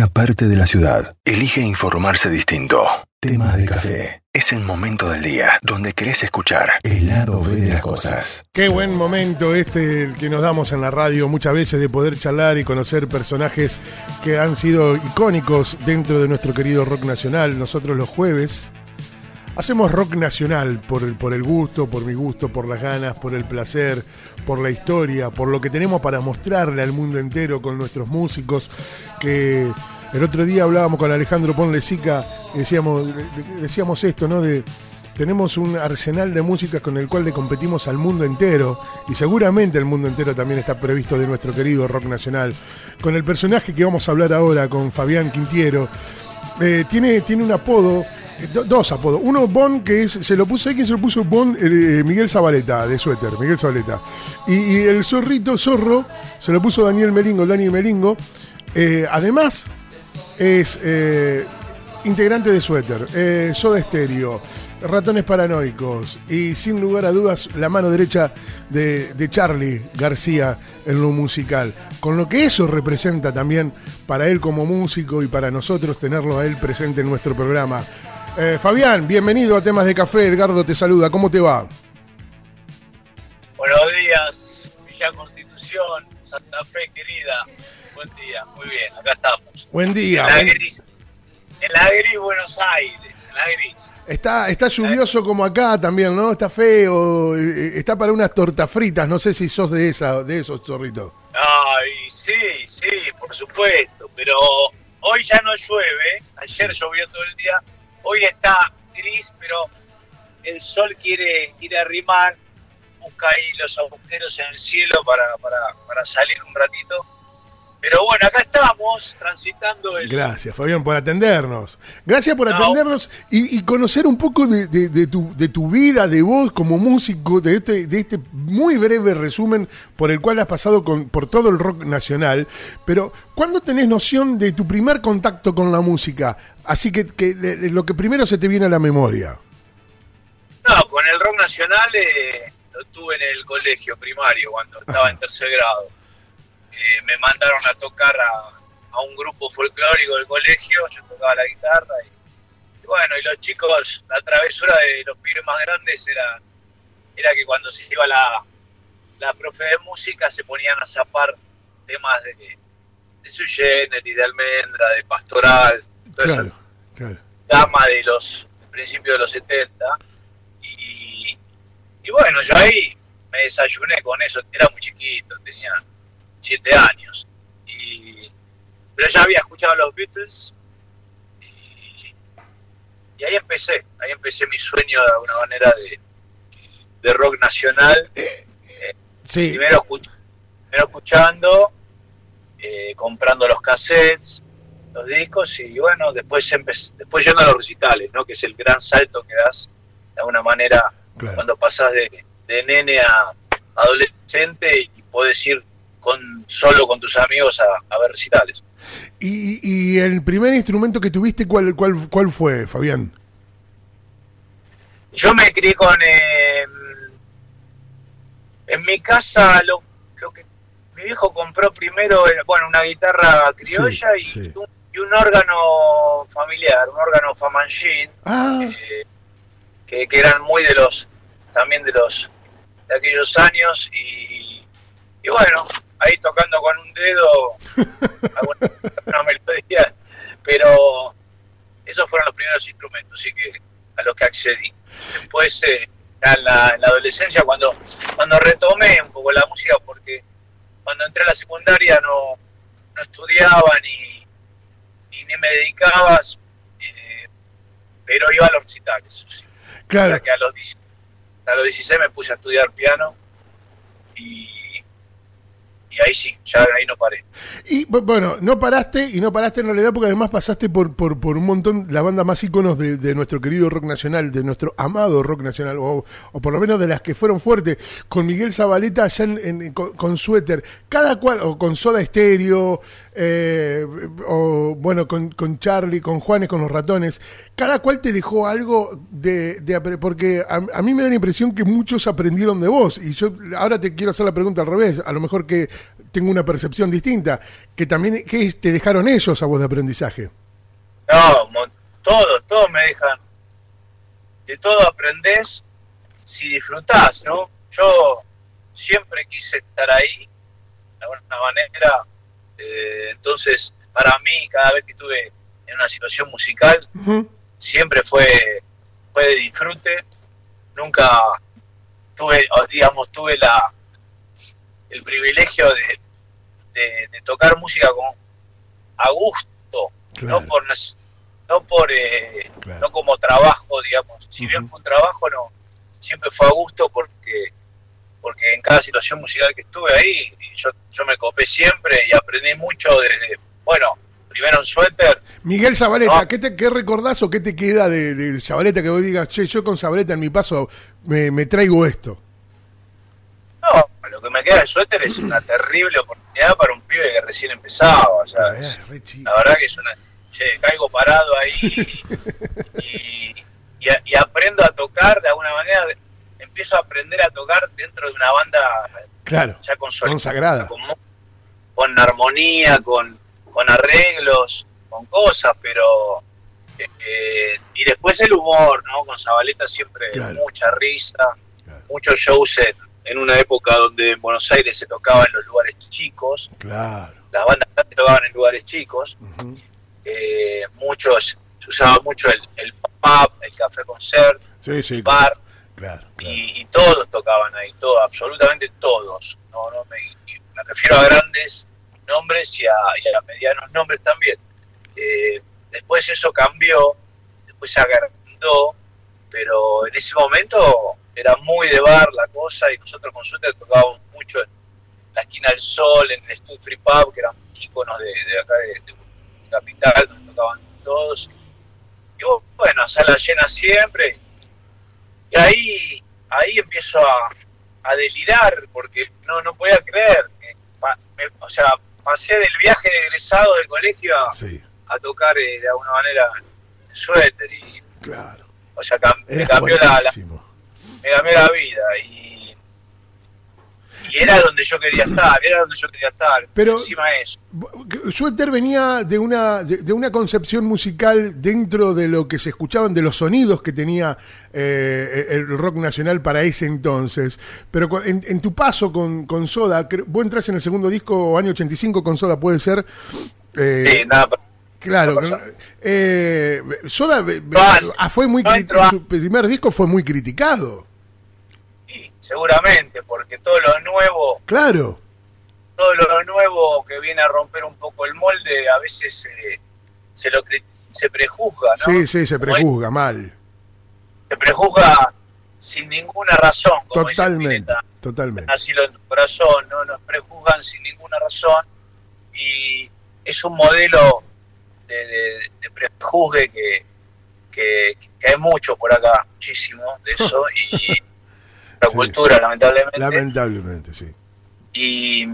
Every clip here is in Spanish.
una parte de la ciudad elige informarse distinto. Temas de café. Es el momento del día donde querés escuchar el lado B de las cosas. Qué buen momento este el que nos damos en la radio muchas veces de poder charlar y conocer personajes que han sido icónicos dentro de nuestro querido rock nacional. Nosotros los jueves hacemos rock nacional por el, por el gusto, por mi gusto, por las ganas, por el placer, por la historia, por lo que tenemos para mostrarle al mundo entero con nuestros músicos que el otro día hablábamos con Alejandro Ponlesica y decíamos, decíamos esto, ¿no? De tenemos un arsenal de músicas con el cual le competimos al mundo entero y seguramente el mundo entero también está previsto de nuestro querido rock nacional. Con el personaje que vamos a hablar ahora, con Fabián Quintiero, eh, tiene, tiene un apodo, eh, dos apodos. Uno Bon, que es, se lo puso, ¿quién se lo puso Bon? Eh, Miguel Zabaleta, de suéter, Miguel Zabaleta. Y, el zorrito, zorro, se lo puso Daniel Melingo, Dani Melingo. además, es eh, integrante de Suéter, eh, Soda Estéreo, Ratones Paranoicos y sin lugar a dudas la mano derecha de, Charlie García en lo musical. Con lo que eso representa también para él como músico y para nosotros tenerlo a él presente en nuestro programa. Eh, Fabián, bienvenido a Temas de Café. Edgardo te saluda. ¿Cómo te va? Buenos días, Villa Constitución, Santa Fe querida buen día, muy bien, acá estamos. Buen día. En la, gris, en la gris Buenos Aires, en la gris. Está, está lluvioso como acá también, ¿no? Está feo, eh, eh, está para unas tortas fritas, no sé si sos de esa, de esos zorritos. Ay, sí, sí, por supuesto, pero hoy ya no llueve, ayer llovió todo el día, hoy está gris, pero el sol quiere, quiere arrimar, busca ahí los agujeros en el cielo para, para, para salir un ratito pero bueno, acá estamos transitando el... Gracias, Fabián, por atendernos. Gracias por atendernos y, conocer un poco de, tu, de tu vida, de vos como músico, de este, de este muy breve resumen por el cual has pasado con, por todo el rock nacional. Pero, ¿cuándo tenés noción de tu primer contacto con la música? Así que, que lo que primero se te viene a la memoria. No, con el rock nacional eh, lo tuve en el colegio primario cuando estaba en tercer grado eh, me mandaron a tocar a, un grupo folclórico del colegio, yo tocaba la guitarra y, bueno, y los chicos, la travesura de los pibes más grandes era, era que cuando se iba la, la profe de música se ponían a zapar temas de, de Sui y de Almendra, de Pastoral, claro, claro. dama de los principios de los 70 y, y bueno, yo ahí me desayuné con eso, era muy chiquito, tenía siete años. Y, pero ya había escuchado a los Beatles y, ahí empecé, ahí empecé mi sueño de alguna manera de, de rock nacional. Eh, sí. primero, escuchando, eh, comprando los cassettes, los discos y bueno, después empecé, después yendo a los recitales, ¿no? que es el gran salto que das de alguna manera cuando pasas de, de nene a adolescente y puedes ir con solo con tus amigos a, ver recitales. ¿Y, el primer instrumento que tuviste, cuál, cuál, cuál fue, Fabián? Yo me crié con... Eh, en mi casa lo, lo, que mi viejo compró primero, bueno, una guitarra criolla y, Un, órgano familiar, un órgano Famanjin, ah. eh, que, que eran muy de los, también de los, de aquellos años y, y bueno, ahí tocando con un dedo alguna, melodía, pero esos fueron los primeros instrumentos sí que a los que accedí. Después, eh, en, la, adolescencia, cuando, cuando retomé un poco la música, porque cuando entré a la secundaria no, no estudiaba ni, ni, me dedicaba, eh, pero iba a los recitales. Claro. que a los, a los 16 me puse a estudiar piano y y ahí sí, ya ahí no paré. Y bueno, no paraste y no paraste en realidad porque además pasaste por, por, por un montón, la banda más íconos de, nuestro querido rock nacional, de nuestro amado rock nacional, o, por lo menos de las que fueron fuertes, con Miguel Zabaleta allá con, Suéter, cada cual, o con Soda Estéreo, eh, o bueno, con, con, Charlie, con Juanes, con los ratones, cada cual te dejó algo de, de porque a, a, mí me da la impresión que muchos aprendieron de vos, y yo ahora te quiero hacer la pregunta al revés, a lo mejor que tengo una percepción distinta. Que también, ¿qué te dejaron ellos a vos de aprendizaje? No, todos, todos me dejan. De todo aprendés si disfrutás, ¿no? Yo siempre quise estar ahí, de alguna manera. Eh, entonces, para mí, cada vez que estuve en una situación musical, siempre fue, fue de disfrute. Nunca tuve, digamos, tuve la el privilegio de, de, tocar música con, a gusto, no por no por eh, no como trabajo, digamos. Si bien fue un trabajo, no siempre fue a gusto porque porque en cada situación musical que estuve ahí, yo, yo me copé siempre y aprendí mucho desde, bueno, primero en suéter. Miguel Zabaleta, ¿qué, te, ¿qué recordás o qué te queda de, de Zabaleta que vos digas, che, yo con Zabaleta en mi paso me, me traigo esto? No, lo que me queda de suéter es una terrible oportunidad para un pibe que recién empezaba. O sea, ah, la verdad que es una. Che, caigo parado ahí y, y, aprendo a tocar de alguna manera. Empiezo a aprender a tocar dentro de una banda claro, ya consagrada. Con, con, armonía, con, con arreglos, con cosas, pero. Eh, y después el humor, ¿no? Con Zabaleta siempre mucha risa, muchos shows en en una época donde en Buenos Aires se tocaba en los lugares chicos. Claro. Las bandas tocaban en lugares chicos. Eh, muchos, se usaba mucho el, el pub, el café concert, el bar. Claro, Y, todos tocaban ahí, todos, absolutamente todos. No, no me, me refiero a grandes nombres y a, medianos nombres también. Eh, después eso cambió, después se agrandó, pero en ese momento era muy de bar la cosa y nosotros con suerte tocábamos mucho en la esquina del sol, en el Stud Free Pub, que eran íconos de, acá de, Capital, donde tocaban todos. Y bueno, sala llena siempre. Y ahí, ahí empiezo a, delirar, porque no, no podía creer. Que, o sea, pasé del viaje de egresado del colegio a, tocar eh, de alguna manera el suéter y claro. o sea me cambió la, me cambió la vida y, y era donde yo quería estar, era donde yo quería estar. Pero encima eso. Suéter venía de una, de, una concepción musical dentro de lo que se escuchaban, de los sonidos que tenía eh, el rock nacional para ese entonces. Pero en, tu paso con, con, Soda, vos entras en el segundo disco, año 85 con Soda, puede ser. Eh, sí, nada, Claro, eh, Soda ah, fue muy su primer disco fue muy criticado seguramente, porque todo lo nuevo. Claro. Todo lo nuevo que viene a romper un poco el molde, a veces se, se lo se prejuzga, ¿no? Sí, sí, se prejuzga mal. Se prejuzga sin ninguna razón. totalmente, totalmente. Así lo en tu corazón, ¿no? Nos prejuzgan sin ninguna razón y es un modelo de, de, prejuzgue que, que, que, hay mucho por acá, muchísimo de eso y la cultura, lamentablemente. Lamentablemente, sí. Y,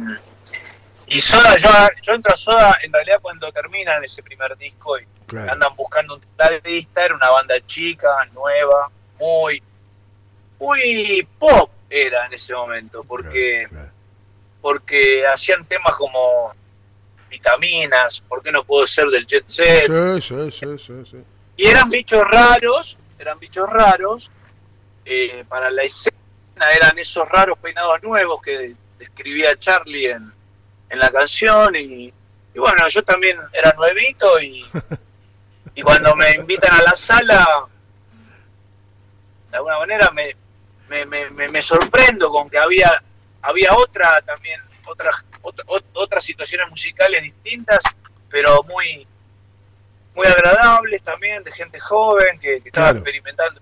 y Soda, yo, yo entro a Soda en realidad cuando terminan ese primer disco y andan buscando un tecladista, era una banda chica, nueva, muy, muy pop era en ese momento, porque, porque hacían temas como vitaminas, ¿por qué no puedo ser del jet set? Sí, sí, sí, sí, Y eran bichos raros, eran bichos raros eh, para la escena eran esos raros peinados nuevos que describía Charlie en, en la canción y, bueno, yo también era nuevito y, y cuando me invitan a la sala, de alguna manera me, me, me, sorprendo con que había, había otra también, otras, otras situaciones musicales distintas, pero muy, muy agradables también, de gente joven que, estaba experimentando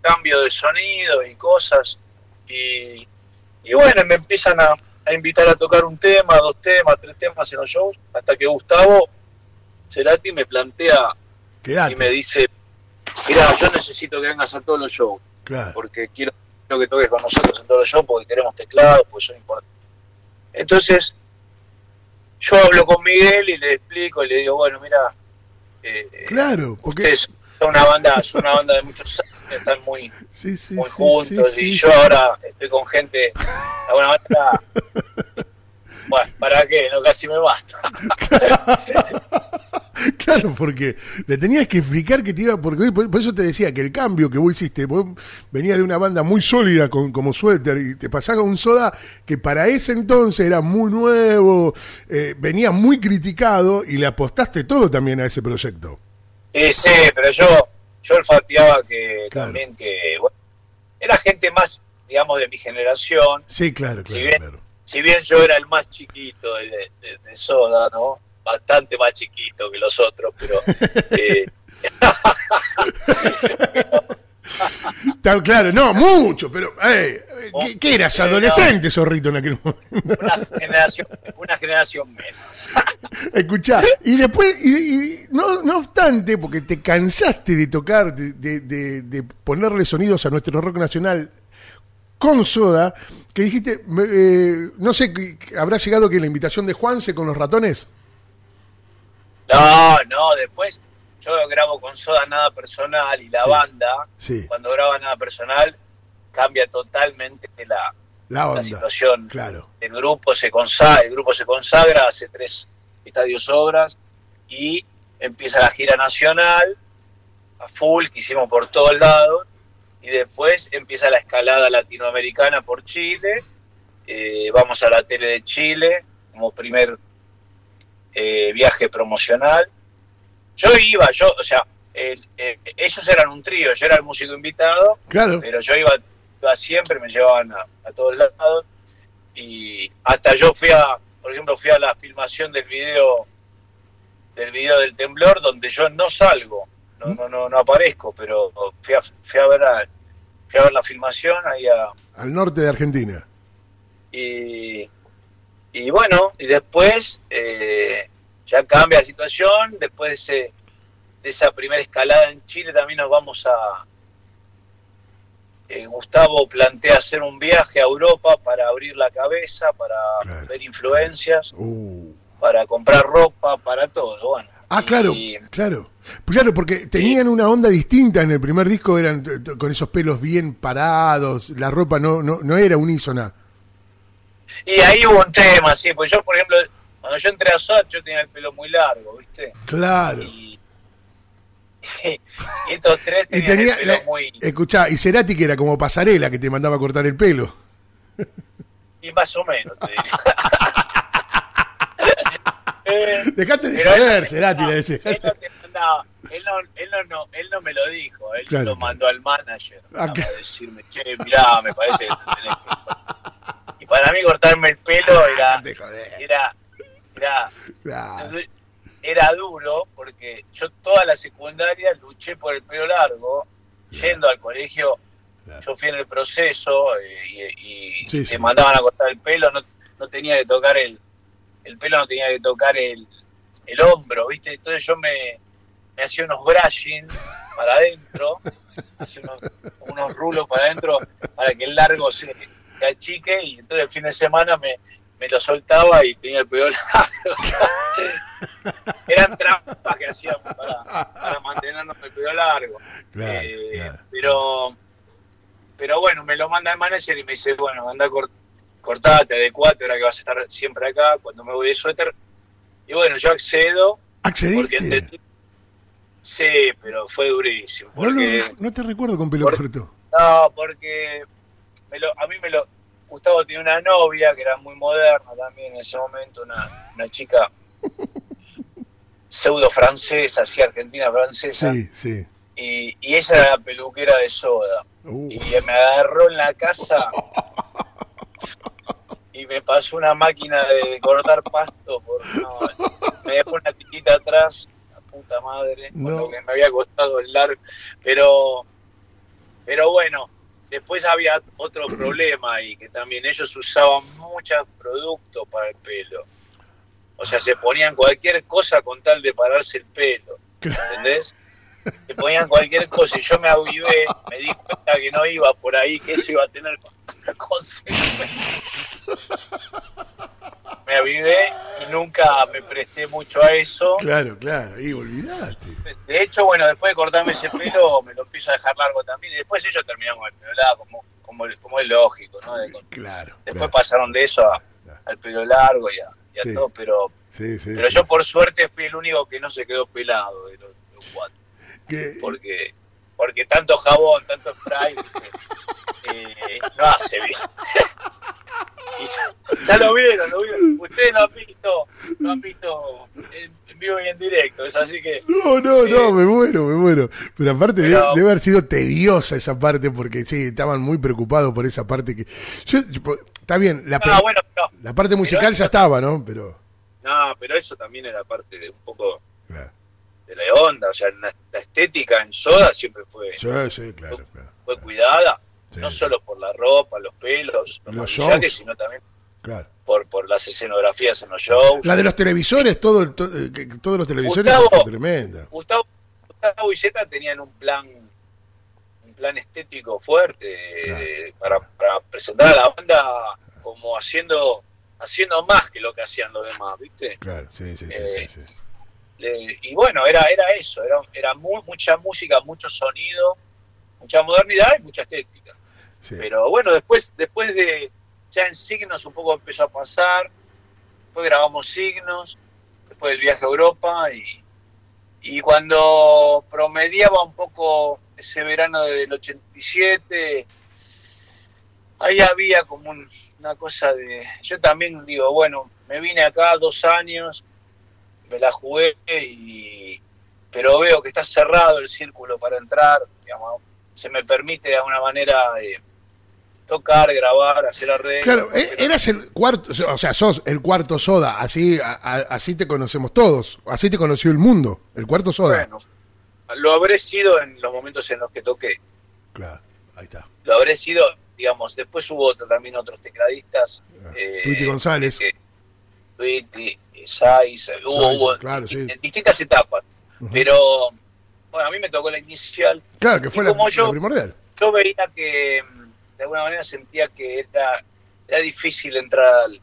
cambio de sonido y cosas. Y, bueno, me empiezan a, invitar a tocar un tema, dos temas, tres temas en los shows, hasta que Gustavo Cerati me plantea y me dice, mira, yo necesito que vengas a todos los shows, porque quiero, que toques con nosotros en todos los shows, porque queremos teclados, pues son importantes. Entonces, yo hablo con Miguel y le explico y le digo, bueno, mira, eh, claro, porque es una banda, es una banda de muchos años están muy, juntos y yo ahora estoy con gente alguna manera Bueno, ¿para qué? No, casi me basta. Claro, porque le tenías que explicar que te iba, porque por por eso te decía que el cambio que vos hiciste, vos venías de una banda muy sólida con, como suéter y te pasaba un soda que para ese entonces era muy nuevo, eh, venía muy criticado y le apostaste todo también a ese proyecto. Y sí, pero yo, yo olfateaba que Claro. también que bueno, era gente más, digamos, de mi generación. Sí, claro, claro, Si bien- claro. Si bien yo era el más chiquito de, de- de Soda, ¿no? Bastante más chiquito que los otros, pero eh, Está claro, no, mucho, pero eh, ¿qué, qué eras? Sí, Adolescente, zorrito, en aquel momento. una generación, una generación menos. Escuchá, y después, y, y no, no obstante, porque te cansaste de tocar, de, de- de- de ponerle sonidos a nuestro rock nacional con soda, que dijiste, eh, no sé, ¿habrá llegado que la invitación de Juanse con los ratones? No, no, después yo grabo con Soda Nada Personal y la Sí. banda, Sí, cuando graba Nada Personal, cambia totalmente la, la situación. Claro. El grupo se consagra, el grupo se consagra, hace tres estadios obras y empieza la gira nacional a full que hicimos por todos lados y después empieza la escalada latinoamericana por Chile. eh, vamos a la tele de Chile como primer eh, viaje promocional. Yo iba, yo, o sea, eh, ellos eran un trío, yo era el músico invitado Claro. pero yo iba, iba siempre, me llevaban a, a todos lados y hasta yo fui a, por ejemplo, fui a la filmación del video del video del temblor donde yo no salgo, no, no, no, no aparezco, pero fui a, fui a ver a- fui a ver la filmación ahí a, Al norte de Argentina. y, y bueno, y después eh, ya cambia la situación, después de, ese- de esa primera escalada en Chile también nos vamos a... eh, Gustavo plantea hacer un viaje a Europa para abrir la cabeza, para Claro. ver influencias, Uh. para comprar ropa, para todo. Bueno, Ah, Y- claro, claro. Claro, porque tenían una onda distinta en el primer disco, eran con esos pelos bien parados, la ropa no, no, no era unísona. Y ahí hubo un tema, sí, pues yo, por ejemplo, cuando yo entré a SOT, yo tenía el pelo muy largo, ¿viste? Claro. Y, y estos tres Y tenían tenía, el pelo la- muy... escuchá, y Cerati que era como pasarela que te mandaba a cortar el pelo. Y más o menos, te Dejate de joder, Cerati, no, le decía. Él no te mandaba, él no, él no, él no me lo dijo, él Claro, lo mandó al manager Ah, para que- decirme, che, mirá, me parece que te tenés que... Y para mí cortarme el pelo era, de joder. era, era, Claro. era duro porque yo toda la secundaria luché por el pelo largo, yendo al colegio, yo fui en el proceso eh, y, y Sí, te sí. mandaban a cortar el pelo, no, no tenía que tocar el, el pelo no tenía que tocar el, el hombro, ¿viste? Entonces yo me, me hacía unos brushing para adentro, hacía unos, unos rulos para adentro para que el largo se, se achique y entonces el fin de semana me, me lo soltaba y tenía el pelo largo. Eran trampas que hacíamos para, para mantenernos el pelo largo. Claro, Eh, claro. Pero pero bueno, me lo manda el manager y me dice, bueno, anda cort, cortate, adecuate, ahora que vas a estar siempre acá, cuando me voy de suéter. Y bueno, yo accedo, ¿Accediste? entendí. Sí, pero fue durísimo. No, te recuerdo con pelo corto. no, porque me lo, a mí me lo... Gustavo tenía una novia que era muy moderna también en ese momento, una, una chica pseudo francesa, así argentina francesa, Sí, sí. y, y ella era la peluquera de soda. Uh, y me agarró en la casa y me pasó una máquina de cortar pasto por no, me dejó una tiquita atrás la puta madre No. lo que me había costado el largo pero pero bueno después había otro problema y que también ellos usaban muchos productos para el pelo o sea se ponían cualquier cosa con tal de pararse el pelo ¿entendés? se ponían cualquier cosa y yo me avivé, me di cuenta que no iba por ahí, que eso iba a tener consecuencias. Me avivé y nunca me presté mucho a eso. claro, claro. Y olvidaste. De hecho, bueno, después de cortarme ese pelo, me lo empiezo a dejar largo también. Y después ellos terminaron con el pelo largo, como, como, como es lógico, ¿no? De- Claro. después claro. pasaron de eso a, al pelo largo y a, y a Sí. todo, pero, Sí, sí. pero yo por suerte fui el único que no se quedó pelado de los, de los cuatro, Que- porque, porque tanto jabón, tanto spray. Eh, no hace bien. Ya, ya lo vieron, lo vieron. Ustedes lo han visto, lo han visto en, en vivo y en directo, es así que No, no, no, Eh, me muero, me muero. Pero aparte pero- debe, debe haber sido tediosa esa parte porque sí, estaban muy preocupados por esa parte que... Yo, está bien, la, Ah, bueno, no, la parte musical eso- ya estaba, ¿no? Pero... no, pero eso también era parte de un poco Claro. de la onda, o sea, la, estética en Soda siempre fue, Sí, sí, claro, claro. fue cuidada, Sí, no solo por la ropa, los pelos, los, Los shows. sino también claro. por, por las escenografías en los shows. La de los televisores, todo, el- to- eh, todos los televisores Gustavo. tremenda. Gustavo, Gustavo y Zeta tenían un plan un plan estético fuerte Claro. eh, para, para presentar a la banda como haciendo haciendo más que lo que hacían los demás, ¿viste? Claro, sí, sí, sí, Eh, sí, sí. Le- y bueno, era, era eso, era, era mu- mucha música, mucho sonido, mucha modernidad y mucha estética. Sí. Pero bueno, después, después de ya en Signos un poco empezó a pasar, después grabamos Signos, después del viaje a Europa y, y cuando promediaba un poco ese verano del 87, ahí había como un- una cosa de... Yo también digo, bueno, me vine acá dos años, me la jugué y... Pero veo que está cerrado el círculo para entrar, se me permite de alguna manera eh, tocar, grabar, hacer arreglos. Claro, pero- eras el cuarto, o sea, sos el cuarto soda, así, a- a- así te conocemos todos, así te conoció el mundo, el cuarto soda. bueno, lo habré sido en los momentos en los que toqué. Claro, ahí está. Lo habré sido, digamos, después hubo otro- también otros tecladistas. eh, Tweety González. que- Tweety, Saiz, hubo, hubo claro, sí. en distintas etapas. Pero, bueno, a mí me tocó la inicial. Claro, que fue la, yo- la primordial. Yo veía que, de alguna manera, sentía que era, era difícil entrar al...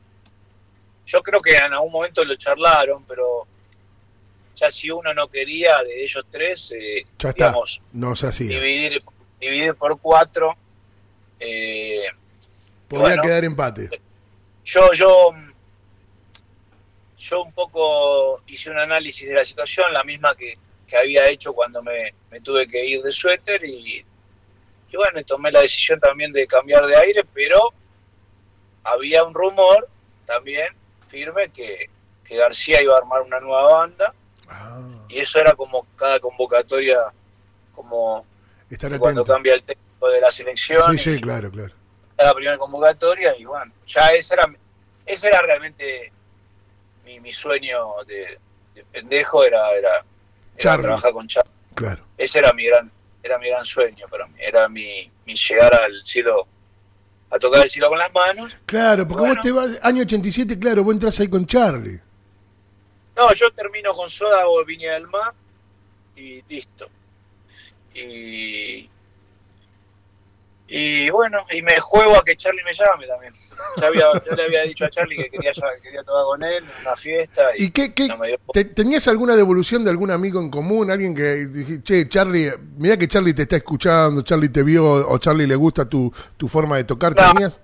Yo creo que en algún momento lo charlaron, pero ya si uno no quería de ellos tres, eh, Ya está, digamos, no se hacía. dividir, dividir por cuatro. eh, bueno. quedar empate. yo, yo, yo un poco hice un análisis de la situación, la misma que, que había hecho cuando me, me tuve que ir de suéter y, y bueno, tomé la decisión también de cambiar de aire, pero había un rumor también firme que, que García iba a armar una nueva banda Ah, y eso era como cada convocatoria, como cuando cambia el técnico de la selección. Sí, sí, claro, claro. la primera convocatoria y bueno, ya ese era, ese era realmente mi, mi sueño de, de pendejo, era, era, era trabajar con Charlie. Claro. Ese era mi gran, era mi gran sueño para mí, era mi, mi llegar al cielo, a tocar el cielo con las manos. Claro, porque Bueno. vos te vas, año 87, claro, vos entras ahí con Charlie. No, yo termino con Soda o Viña del Mar y listo. Y, y bueno, y me juego a que Charlie me llame también. Ya, había, le había dicho a Charlie que quería, que quería tocar con él en una fiesta y, ¿Y qué, qué- no me dio te- tenías alguna devolución de algún amigo en común? Alguien que dije, che, Charlie, mira que Charlie te está escuchando, Charlie te vio o Charlie le gusta tu, tu forma de tocar. No. ¿Tenías?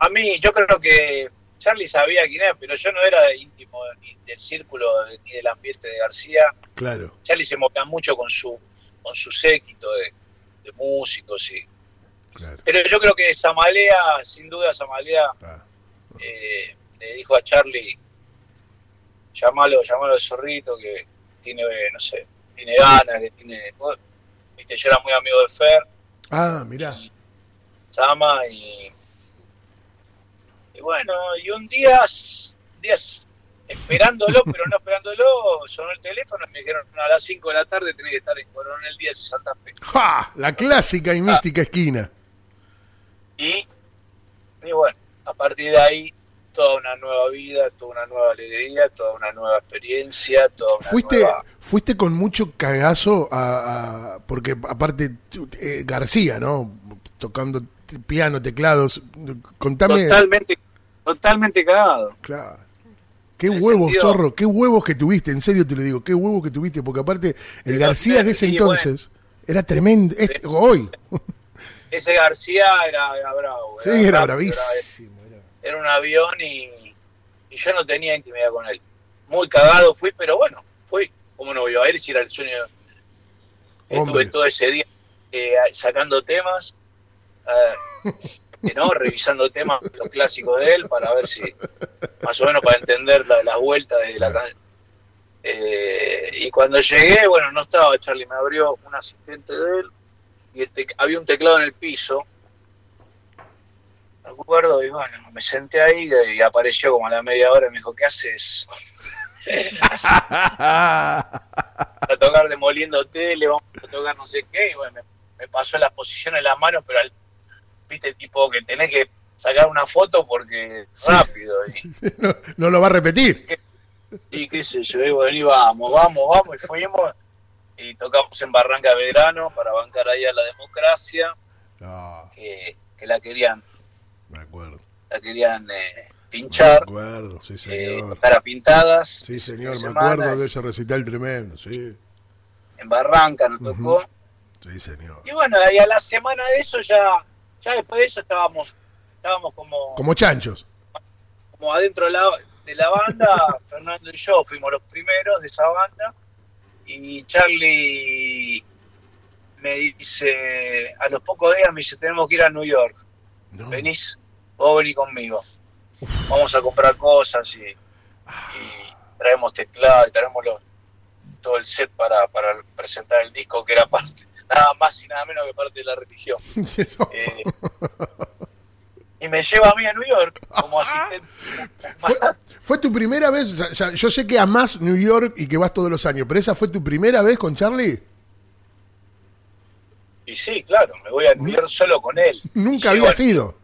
A mí, yo creo que Charlie sabía quién era, pero yo no era íntimo ni del círculo ni del ambiente de García. Claro. Charlie se movía mucho con su con su séquito de, de músicos. Y, Claro. pero yo creo que Samalea, sin duda, Samalea Ah, eh, le dijo a Charlie, llamalo, llamalo de zorrito, que tiene, no sé, tiene ganas, que tiene... Viste, yo era muy amigo de Fer, Ah, mirá. y Sama y y bueno y un día días esperándolo pero no esperándolo sonó el teléfono y me dijeron a las 5 de la tarde tenés que estar en Coronel Díaz y Santa Fe ¡Ja! La clásica y Ah. mística esquina. Y, y bueno a partir de ahí toda una nueva vida toda una nueva alegría toda una nueva experiencia toda una Fuiste, nueva fuiste con mucho cagazo a, a- porque aparte eh, García, ¿no? Tocando piano, teclados. Contame. totalmente totalmente cagado Claro. Qué huevos, sentido- zorro, qué huevos que tuviste, en serio te lo digo, qué huevos que tuviste, porque aparte el García de ese entonces era tremendo, este- hoy, ese García era, era bravo sí, era bravísimo. era- era un avión y, y yo no tenía intimidad con él. Muy cagado fui, pero bueno, fui. ¿Cómo no voy a ir si era el sueño? Estuve todo ese día eh, sacando temas, eh, ¿no? revisando temas, los clásicos de él, para ver si, más o menos para entender la- las vueltas de la canción. y cuando llegué, bueno, no estaba Charlie, me abrió un asistente de él y el tec- había un teclado en el piso. Me acuerdo y bueno, me senté ahí y apareció como a la media hora y me dijo, ¿qué haces? a tocar demoliendo tele, vamos a tocar no sé qué, y bueno, me, me pasó las posiciones de las manos, pero al, viste, tipo que tenés que sacar una foto porque Sí. rápido, y, no, no lo va a repetir. y qué sé yo, y bueno, y vamos, vamos, vamos, y fuimos, y tocamos en Barranca Belgrano para bancar ahí a la democracia, que, que la querían, me acuerdo. la querían eh, Me pinchar, acuerdo, sí, eh, señor. tocar a pintadas, Sí, señor, me acuerdo de ese recital tremendo, sí. en Barranca nos tocó, Sí, señor. y bueno, y a la semana de eso ya, ya después de eso estábamos, estábamos como Como chanchos. como adentro de la, de la banda, Fernando y yo fuimos los primeros de esa banda, y Charlie me dice, a los pocos días me dice, tenemos que ir a New York, No. venís, vos venís conmigo, vamos a comprar cosas y, y traemos teclado y traemos los- todo el set para, para presentar el disco, que era parte, nada más y nada menos que parte de la religión. Eh, y me lleva a mí a New York como asistente. ¿Fue, fue tu primera vez? O sea, yo sé que amás New York y que vas todos los años, pero ¿esa fue tu primera vez con Charlie? Y sí, claro, me voy a New York solo con él. Nunca había sido.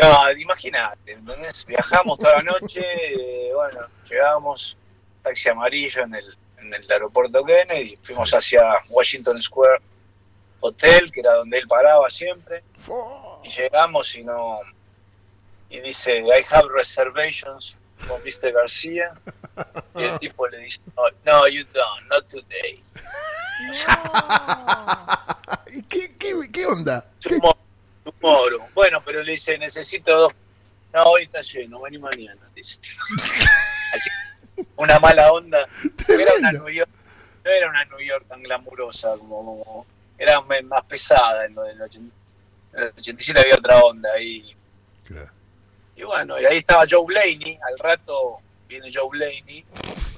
No, imagínate, ¿entendés? Viajamos toda la noche, eh, bueno, llegamos, taxi amarillo en el, en el aeropuerto Kennedy, fuimos hacia Washington Square Hotel, que era donde él paraba siempre, y llegamos y no... Y dice, I have reservations con Mr. García. Y el tipo le dice, no, no, you don't, not today. ¿Y ¿Qué, qué, qué onda? ¿Qué- Tomorrow. Bueno, pero le dice, necesito dos. No, hoy está lleno, vení mañana. Dice. Así, una mala onda. No era una. New York, no era una New York tan glamurosa como, como- era más pesada en lo del 80 en el 87 había otra onda y, Claro. Y bueno, y ahí estaba Joe Blaney, al rato viene Joe Blaney,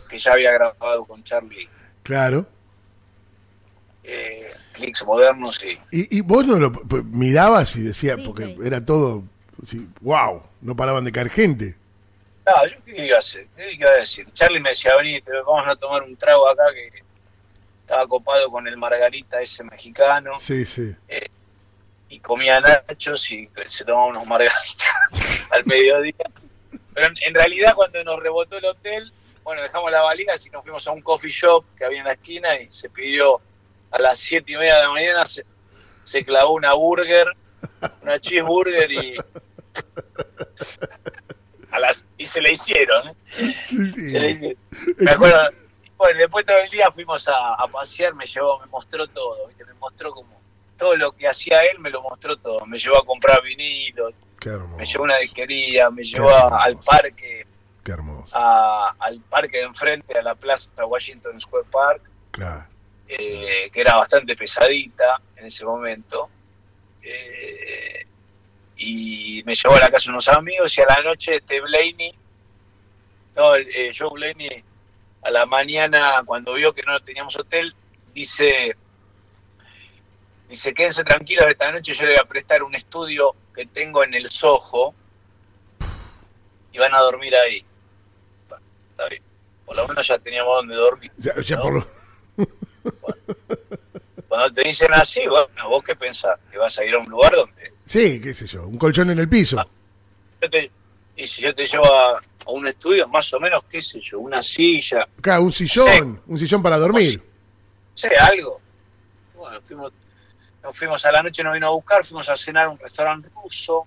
que ya había grabado con Charlie Claro. eh, clics modernos y Y, y vos no lo mirabas y decías, Sí, porque sí. era todo, sí, wow, no paraban de caer gente. No, yo qué iba a hacer, qué iba a decir. Charlie me decía, vení, vamos a tomar un trago acá que estaba copado con el margarita ese mexicano Sí, sí. Y comía nachos y se tomaba unos margaritas al mediodía. Pero en, en realidad cuando nos rebotó el hotel, bueno, dejamos las valijas y nos fuimos a un coffee shop que había en la esquina y se pidió a las siete y media de la mañana, se, se clavó una burger, una cheeseburger y... A las, y se le hicieron, ¿eh? Sí. Se le me acuerdo, bueno, después todo el día fuimos a, a pasear, me llevó, me mostró todo, ¿viste? me mostró como todo lo que hacía él, me lo mostró todo, me llevó a comprar vinilos, me llevó a una disquería, me llevó al parque, Qué hermoso. a- al parque de enfrente, a la plaza Washington Square Park, Claro. eh, que era bastante pesadita en ese momento. eh, y me llevó a la casa unos amigos y a la noche este Blaney, no, eh, Joe Blaney, a la mañana cuando vio que no teníamos hotel, dice, dice, quédense tranquilos esta noche, yo le voy a prestar un estudio que tengo en el Soho y van a dormir ahí. Está bien. Por lo menos ya teníamos donde dormir. Ya, ya ¿no? por lo- Cuando te dicen así, bueno, vos qué pensás, que vas a ir a un lugar donde... Sí, qué sé yo, un colchón en el piso. Ah. yo te- y si yo te llevo a, a un estudio, más o menos, qué sé yo, una silla, Acá, un sillón, un sillón para dormir. no sé, algo. Bueno, fuimos, nos fuimos a la noche, nos vino a buscar, fuimos a cenar a un restaurante ruso,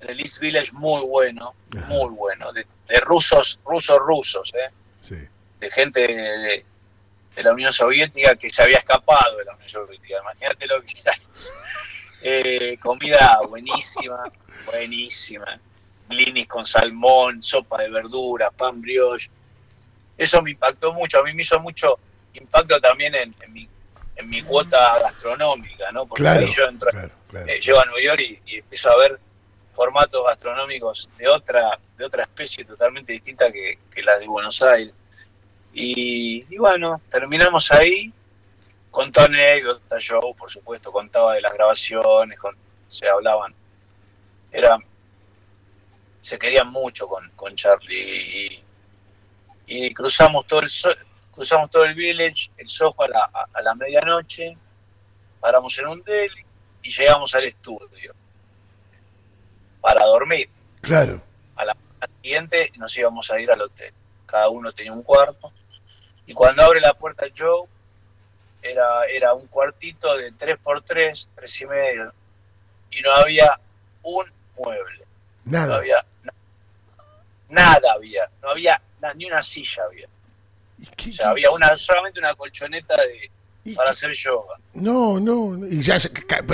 en el East Village, muy bueno, Ajá. muy bueno, de, de rusos, rusos, rusos, ¿eh? Sí. de gente de, de- de la Unión Soviética que se había escapado de la Unión Soviética. Imagínate lo que era. Eh, comida buenísima, buenísima. blinis con salmón, sopa de verduras, pan brioche. Eso me impactó mucho, a mí me hizo mucho impacto también en, mi, en mi cuota gastronómica, ¿no? Porque ahí yo entro, eh, llego a Nueva York y, empiezo a ver formatos gastronómicos de otra, de otra especie totalmente distinta que, que las de Buenos Aires. Y, y, bueno, terminamos ahí, contó anécdotas, yo por supuesto contaba de las grabaciones, con, se hablaban, era, se querían mucho con, con Charlie y, cruzamos todo el cruzamos todo el village, el Soho a la, a la medianoche, paramos en un deli y llegamos al estudio para dormir. Claro. A la siguiente nos íbamos a ir al hotel. Cada uno tenía un cuarto. Y cuando abre la puerta Joe, era, era un cuartito de 3x3, 3 y medio. Y no había un mueble. Nada. No había nada había. No había ni una silla había. O sea, había una, solamente una colchoneta de, para hacer yoga. No, no. Y ya,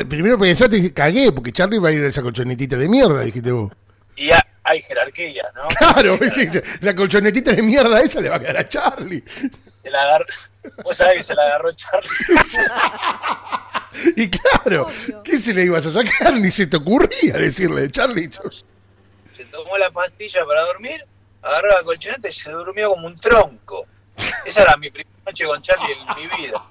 primero pensaste, cagué, porque Charlie va a ir a esa colchonetita de mierda, dijiste vos. Y hay jerarquía, ¿no? Claro, la colchonetita de mierda esa le va a quedar a Charlie. Se la agarró, vos sabés que se la agarró Charlie. y claro, ¿qué se le ibas a sacar? Ni se te ocurría decirle, Charlie. Se tomó la pastilla para dormir, agarró la colchoneta y se durmió como un tronco. Esa era mi primera noche con Charlie en mi vida.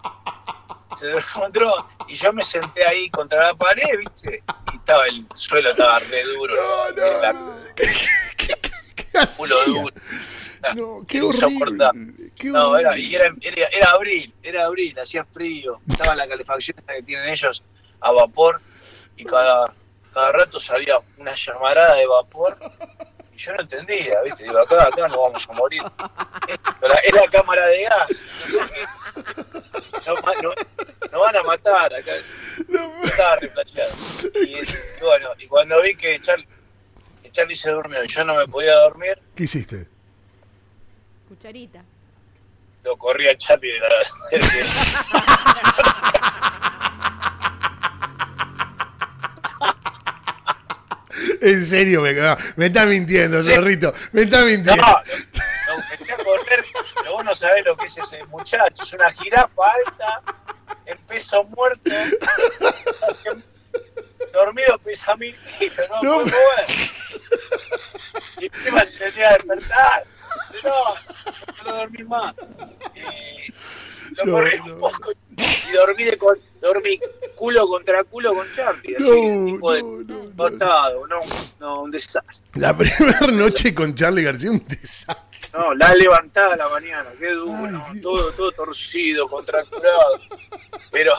Se encontró y yo me senté ahí contra la pared, ¿viste? Y estaba el suelo estaba re duro. No, no. ¿Qué, qué, qué, duro. No, qué horrible. Qué no, era, y era, era, era, abril, era abril, hacía frío. Estaba la calefacción que tienen ellos a vapor y cada, cada rato salía una llamarada de vapor yo no entendía, ¿viste? Digo, acá, acá nos vamos a morir. Es la cámara de gas. No, no, no van a matar acá. No, estaba replanteado. Y, y, bueno, y cuando vi que Charlie, que Charlie se durmió y yo no me podía dormir. ¿Qué hiciste? Cucharita. Lo corrí a Charlie de la. En serio, me, me está mintiendo, zorrito. Me está mintiendo. No, no, me fui a correr, pero vos no sabés lo que es ese muchacho. Es una jirafa alta, en peso muerto. Dormido pesa mil kilos, no, no puedo Y encima si te llega a despertar. No, no puedo dormir más. Y lo corrí un poco y dormí de dormí culo contra culo con Charlie, así, tipo de no, no, no, un desastre. La primera noche con Charlie García, un desastre. No, la levantada a la mañana, qué duro, todo, todo torcido, contracturado. Pero,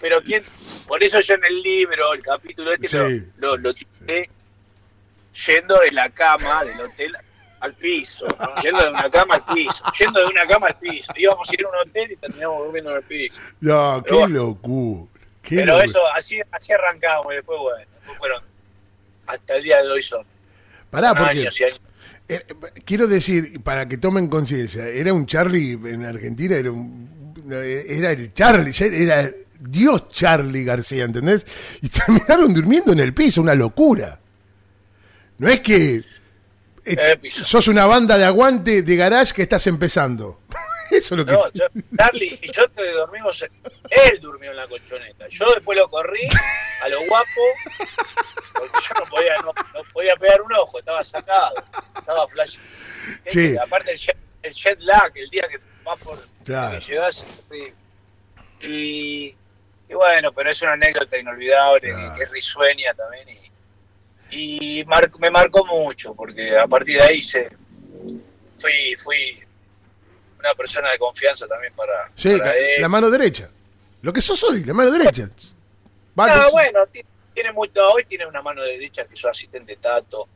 pero quién, por eso yo en el libro, el capítulo este lo, lo, yendo de la cama del hotel al piso, yendo de una cama al piso, yendo de una cama al piso. Íbamos a ir a un hotel y terminamos durmiendo en el piso. No, qué locura. pero eso, así, así arrancamos y después, bueno, después fueron, hasta el día de hoy son. Pará, porque, eh, quiero decir, para que tomen conciencia, era un Charlie en Argentina, era un, era el Charlie, era Dios Charlie García, ¿entendés? Y terminaron durmiendo en el piso, una locura. No es que sos una banda de aguante de garage que estás empezando. Eso es lo que. No, Charlie y yo te dormimos. Él durmió en la colchoneta. Yo después lo corrí a lo guapo. Porque yo no podía, no, podía pegar un ojo, estaba sacado. Estaba flash. Sí. Aparte el jet, lag, el día que vas por. Claro. Que y, y, bueno, pero es una anécdota inolvidable, que es risueña también. Y, y me marcó mucho, porque a partir de ahí se, fui, fui una persona de confianza también para, sí, la, mano derecha. Lo que sos hoy, la mano derecha. Ah, bueno, tiene, mucho, hoy tiene una mano derecha que soy asistente tato,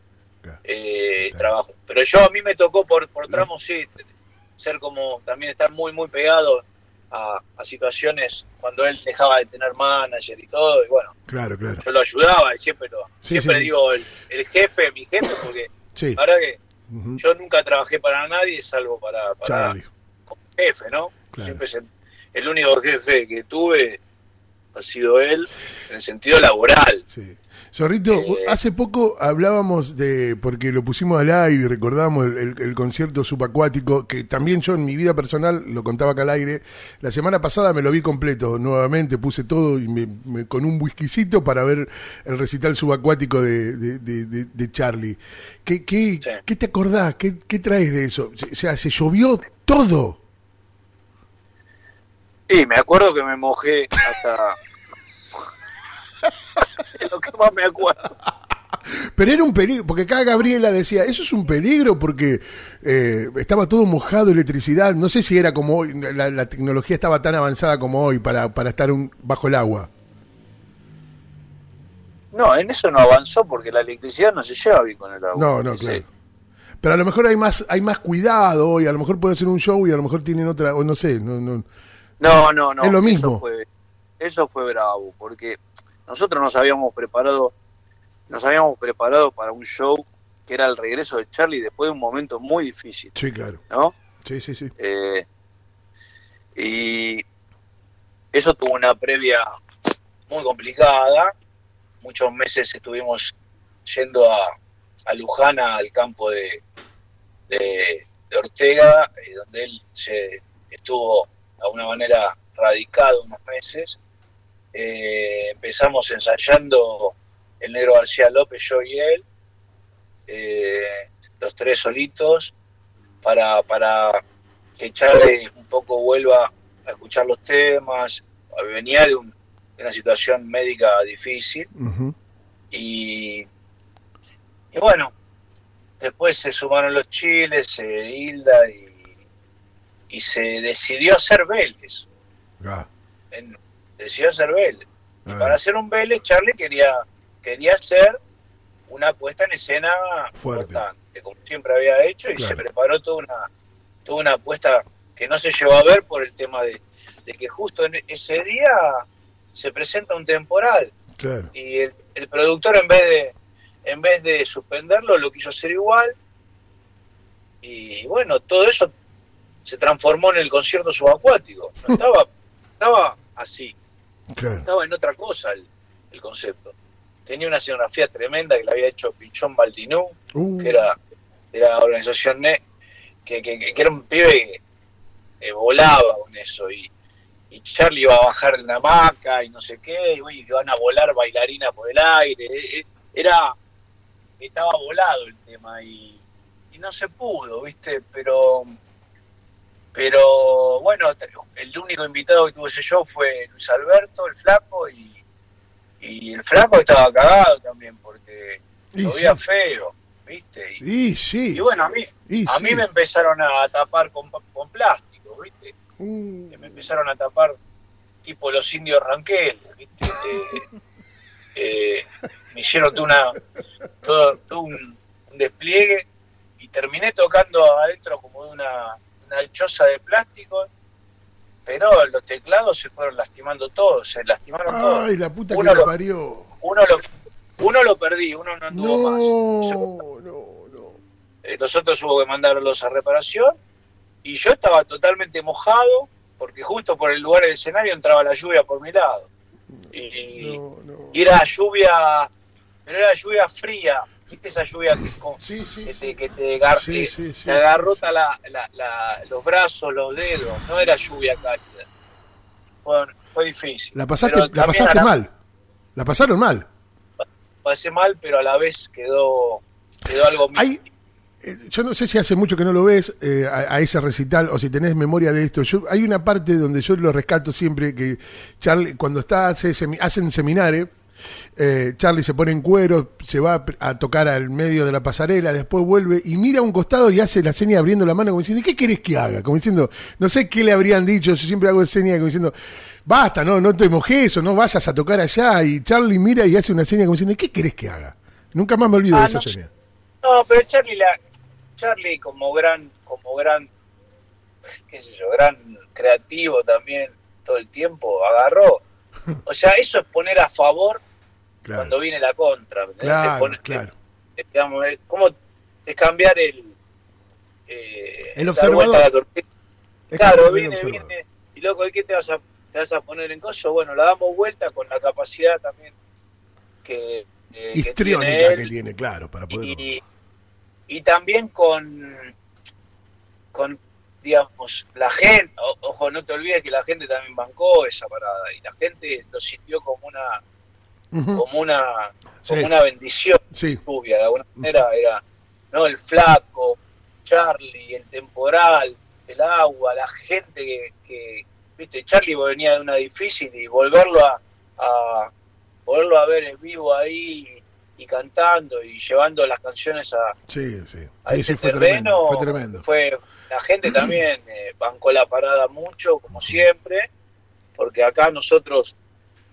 eh, trabajo. Pero yo a mí me tocó por, por tramos, sí, ser como, también estar muy, muy pegado a, situaciones cuando él dejaba de tener manager y todo, y bueno, claro, claro. yo lo ayudaba y siempre lo, siempre digo el, jefe, mi jefe, porque la verdad que yo nunca trabajé para nadie salvo para, para jefe, ¿no? Siempre es el, único jefe que tuve ha sido él en el sentido laboral. Sí. Zorrito, Eh, hace poco hablábamos de, porque lo pusimos al aire y recordamos el, el- el concierto subacuático, que también yo en mi vida personal lo contaba acá al aire. La semana pasada me lo vi completo nuevamente, puse todo y me, me- con un whiskycito para ver el recital subacuático de, de, de- de- de Charlie. ¿Qué, qué, Sí. qué te acordás? ¿Qué, ¿Qué traes de eso? O sea, se llovió todo. Sí, me acuerdo que me mojé hasta... es lo que más me acuerdo. Pero era un peligro, porque acá Gabriela decía, eso es un peligro porque eh, estaba todo mojado, electricidad, no sé si era como hoy, la, la tecnología estaba tan avanzada como hoy para, para estar un- bajo el agua. No, en eso no avanzó porque la electricidad no se lleva bien con el agua. No, no, claro. Pero a lo mejor hay más hay más cuidado hoy, a lo mejor puede ser un show y a lo mejor tienen otra, o no sé, no, no. No, no, no. Es lo eso mismo. fue- Eso fue, bravo, porque nosotros nos habíamos preparado, nos habíamos preparado para un show que era el regreso de Charlie después de un momento muy difícil, Sí, claro. ¿no? Sí, sí, sí. Eh, y eso tuvo una previa muy complicada. Muchos meses estuvimos yendo a, a Luján, al campo de, de, de Ortega, eh, donde él se estuvo de alguna manera radicado unos meses. Eh, empezamos ensayando el negro García López, yo y él, eh, los tres solitos, para, para que Charlie un poco vuelva a escuchar los temas. Venía de, un- de una situación médica difícil y, y bueno, después se sumaron los chiles, eh, Hilda y, y se decidió hacer Vélez. Ah, en- decidió hacer Vélez. Y ah, para hacer un Vélez, Charlie quería, quería hacer una puesta en escena Fuerte. importante, como siempre había hecho, y Claro. se preparó toda una, toda una puesta que no se llevó a ver por el tema de, de que justo en ese día se presenta un temporal claro. y el, el productor en vez de en vez de suspenderlo lo quiso hacer igual y bueno todo eso se transformó en el concierto subacuático no estaba estaba así Claro. estaba en otra cosa el, el concepto. Tenía una escenografía tremenda que la había hecho Pichón Baltinú Uh, que era de la organización NE, que, que, que era un pibe que eh, volaba con eso y, y Charlie iba a bajar en la hamaca y no sé qué, y uy, van a volar bailarina por el aire, eh, eh, era, estaba volado el tema y, y no se pudo, viste, pero pero bueno, el único invitado que tuvo ese show fue Luis Alberto, el flaco, y, y el flaco estaba cagado también porque y, lo sí, veía feo, ¿viste? Y, y sí. y bueno, a mí, a sí. mí me empezaron a tapar con, con plástico, ¿viste? Uh, me empezaron a tapar tipo los indios ranqueles, ¿viste? Eh, eh, me hicieron todo, una, todo, todo un, un despliegue y terminé tocando adentro como de una, una choza de plástico, pero los teclados se fueron lastimando todos, se lastimaron todos. ay, la puta Uno que lo- parió. Uno lo, uno lo perdí, uno no anduvo más. No, Se- no, no. eh, los otros hubo que mandarlos a reparación y yo estaba totalmente mojado porque justo por el lugar del escenario entraba la lluvia por mi lado y, No, no. y era lluvia pero era lluvia fría viste esa lluvia que, con- Sí, sí, que sí. te, que te, gar- Sí, te- sí, sí, te agarrota. La, la- la- los brazos los dedos no era lluvia cálida fue, fue difícil La pasaste, la pasaste la- mal. La pasaron mal. pasé mal pero a la vez quedó quedó algo Hay, eh, yo no sé si hace mucho que no lo ves eh, a, a ese recital o si tenés memoria de esto. Yo, hay una parte donde yo lo rescato siempre que Charlie, cuando está hace hacen seminario, eh, Charlie se pone en cuero, se va a, tocar al medio de la pasarela, después vuelve y mira a un costado y hace la seña abriendo la mano como diciendo, ¿qué querés que haga? Como diciendo, no sé qué le habrían dicho, yo siempre hago seña como diciendo, basta, no, no te mojes o no vayas a tocar allá. Y Charlie mira y hace una seña como diciendo, ¿qué querés que haga? Nunca más me olvido de Ah, esa no seña. No, pero Charlie, la, Charlie como gran, como gran, qué sé yo, gran creativo también todo el tiempo, agarró. O sea, eso es poner a favor Claro, cuando viene la contra. claro, Te claro. te- digamos, es como es cambiar el... eh, El observador. la. Es Claro, viene, observador. viene, y loco, ¿y qué te vas a...? te vas a poner en coso, bueno, la damos vuelta con la capacidad también que, eh, que Histriónica tiene él que tiene, claro, para poder. y, y también con, con, digamos, la gente, o- ojo, no te olvides que la gente también bancó esa parada y la gente lo sintió como una, Como una, Sí. como una bendición Sí, lluvia, de alguna manera era, ¿no? El flaco, Charlie, el temporal, el agua, la gente que, que- viste, Charlie venía de una difícil y volverlo a, a- volverlo a ver en vivo ahí y, cantando y llevando las canciones a, sí, sí. a ese fue terreno, tremendo. Fue tremendo. fue- la gente también eh, bancó la parada mucho, como siempre, porque acá nosotros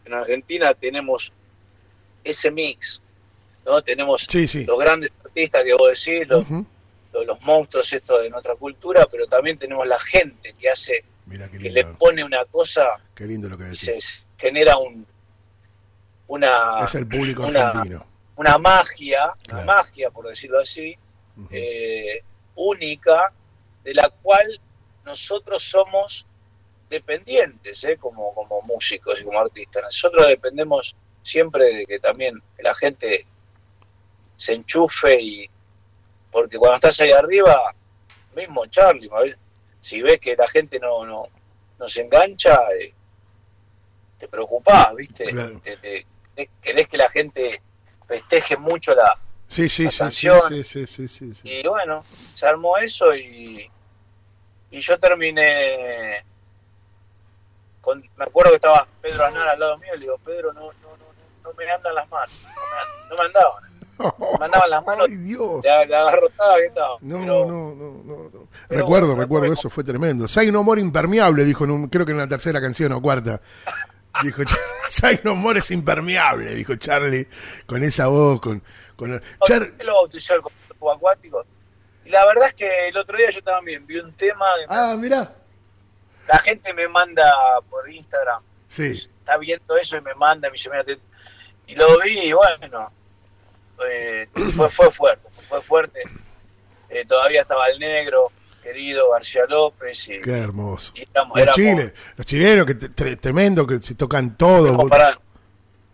en Argentina tenemos ese mix, ¿no? Tenemos Sí, sí. los grandes artistas que vos decís, los, los, los monstruos estos de nuestra cultura, pero también tenemos la gente que hace, que le pone una cosa Qué lindo lo que decís. se genera un una, Es el público una- argentino. una magia, Claro. una magia por decirlo así, eh, única, de la cual nosotros somos dependientes ¿eh? como, como músicos y como artistas. Nosotros dependemos siempre de que también la gente se enchufe y porque cuando estás ahí arriba, mismo Charlie, ¿no? si ves que la gente no, no, no se engancha, eh, te preocupás, ¿viste? Claro. Te- te- querés que la gente festeje mucho la, Sí, sí, la sí, sí, canción. sí, sí, sí, sí, sí. y bueno, se armó eso y, y yo terminé con, me acuerdo que estaba Pedro Aznar al lado mío y le digo, Pedro, no, no me andan las manos, no me, andaban, me andaban las manos Ay, Dios. de agarrotada que estaba. No, pero, no, no, no, no. pero Recuerdo, bueno, recuerdo, eso fue tremendo. Say no more impermeable, dijo, en un- creo que en la tercera canción o cuarta. Dijo, Say no more es impermeable, dijo Charlie, con esa voz, con... con Char- Él lo bautizó el acuático. Y la verdad es que el otro día yo también vi un tema, que me- Ah, mirá. la gente me manda por Instagram, Sí, está viendo eso y me manda, me dice, mira, te- y lo vi y bueno, eh, fue, fue fuerte, fue fuerte. Eh, todavía estaba el negro, querido García López, y, qué hermoso. y éramos, Los éramos- chiles, los chilenos, que tre- tremendo, que se tocan todo. fuimos, para-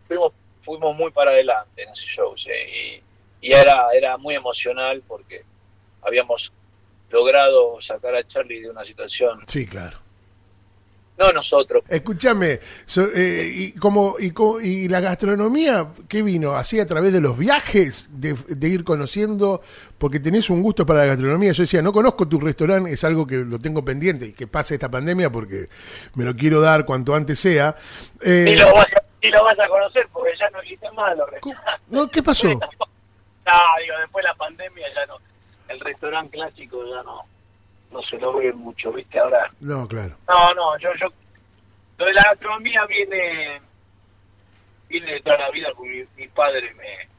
fuimos, fuimos muy para adelante en ese show, sí, y, y era, era muy emocional porque habíamos logrado sacar a Charlie de una situación, Sí, claro. No nosotros, Escúchame, so- eh, y, como, y, y la gastronomía, ¿qué vino? ¿Así a través de los viajes? De, de ir conociendo? Porque tenés un gusto para la gastronomía. Yo decía, no conozco tu restaurante, es algo que lo tengo pendiente y que pase esta pandemia porque me lo quiero dar cuanto antes sea. Eh, y, lo vas a, y lo vas a conocer porque ya no existen más los no, ¿Qué pasó? No, digo, después de la pandemia ya no. El restaurante clásico ya no no se lo ve mucho, ¿viste? Ahora. No, claro. No, no, yo. yo lo de la gastronomía viene. Viene de toda la vida porque mi, mi padre me.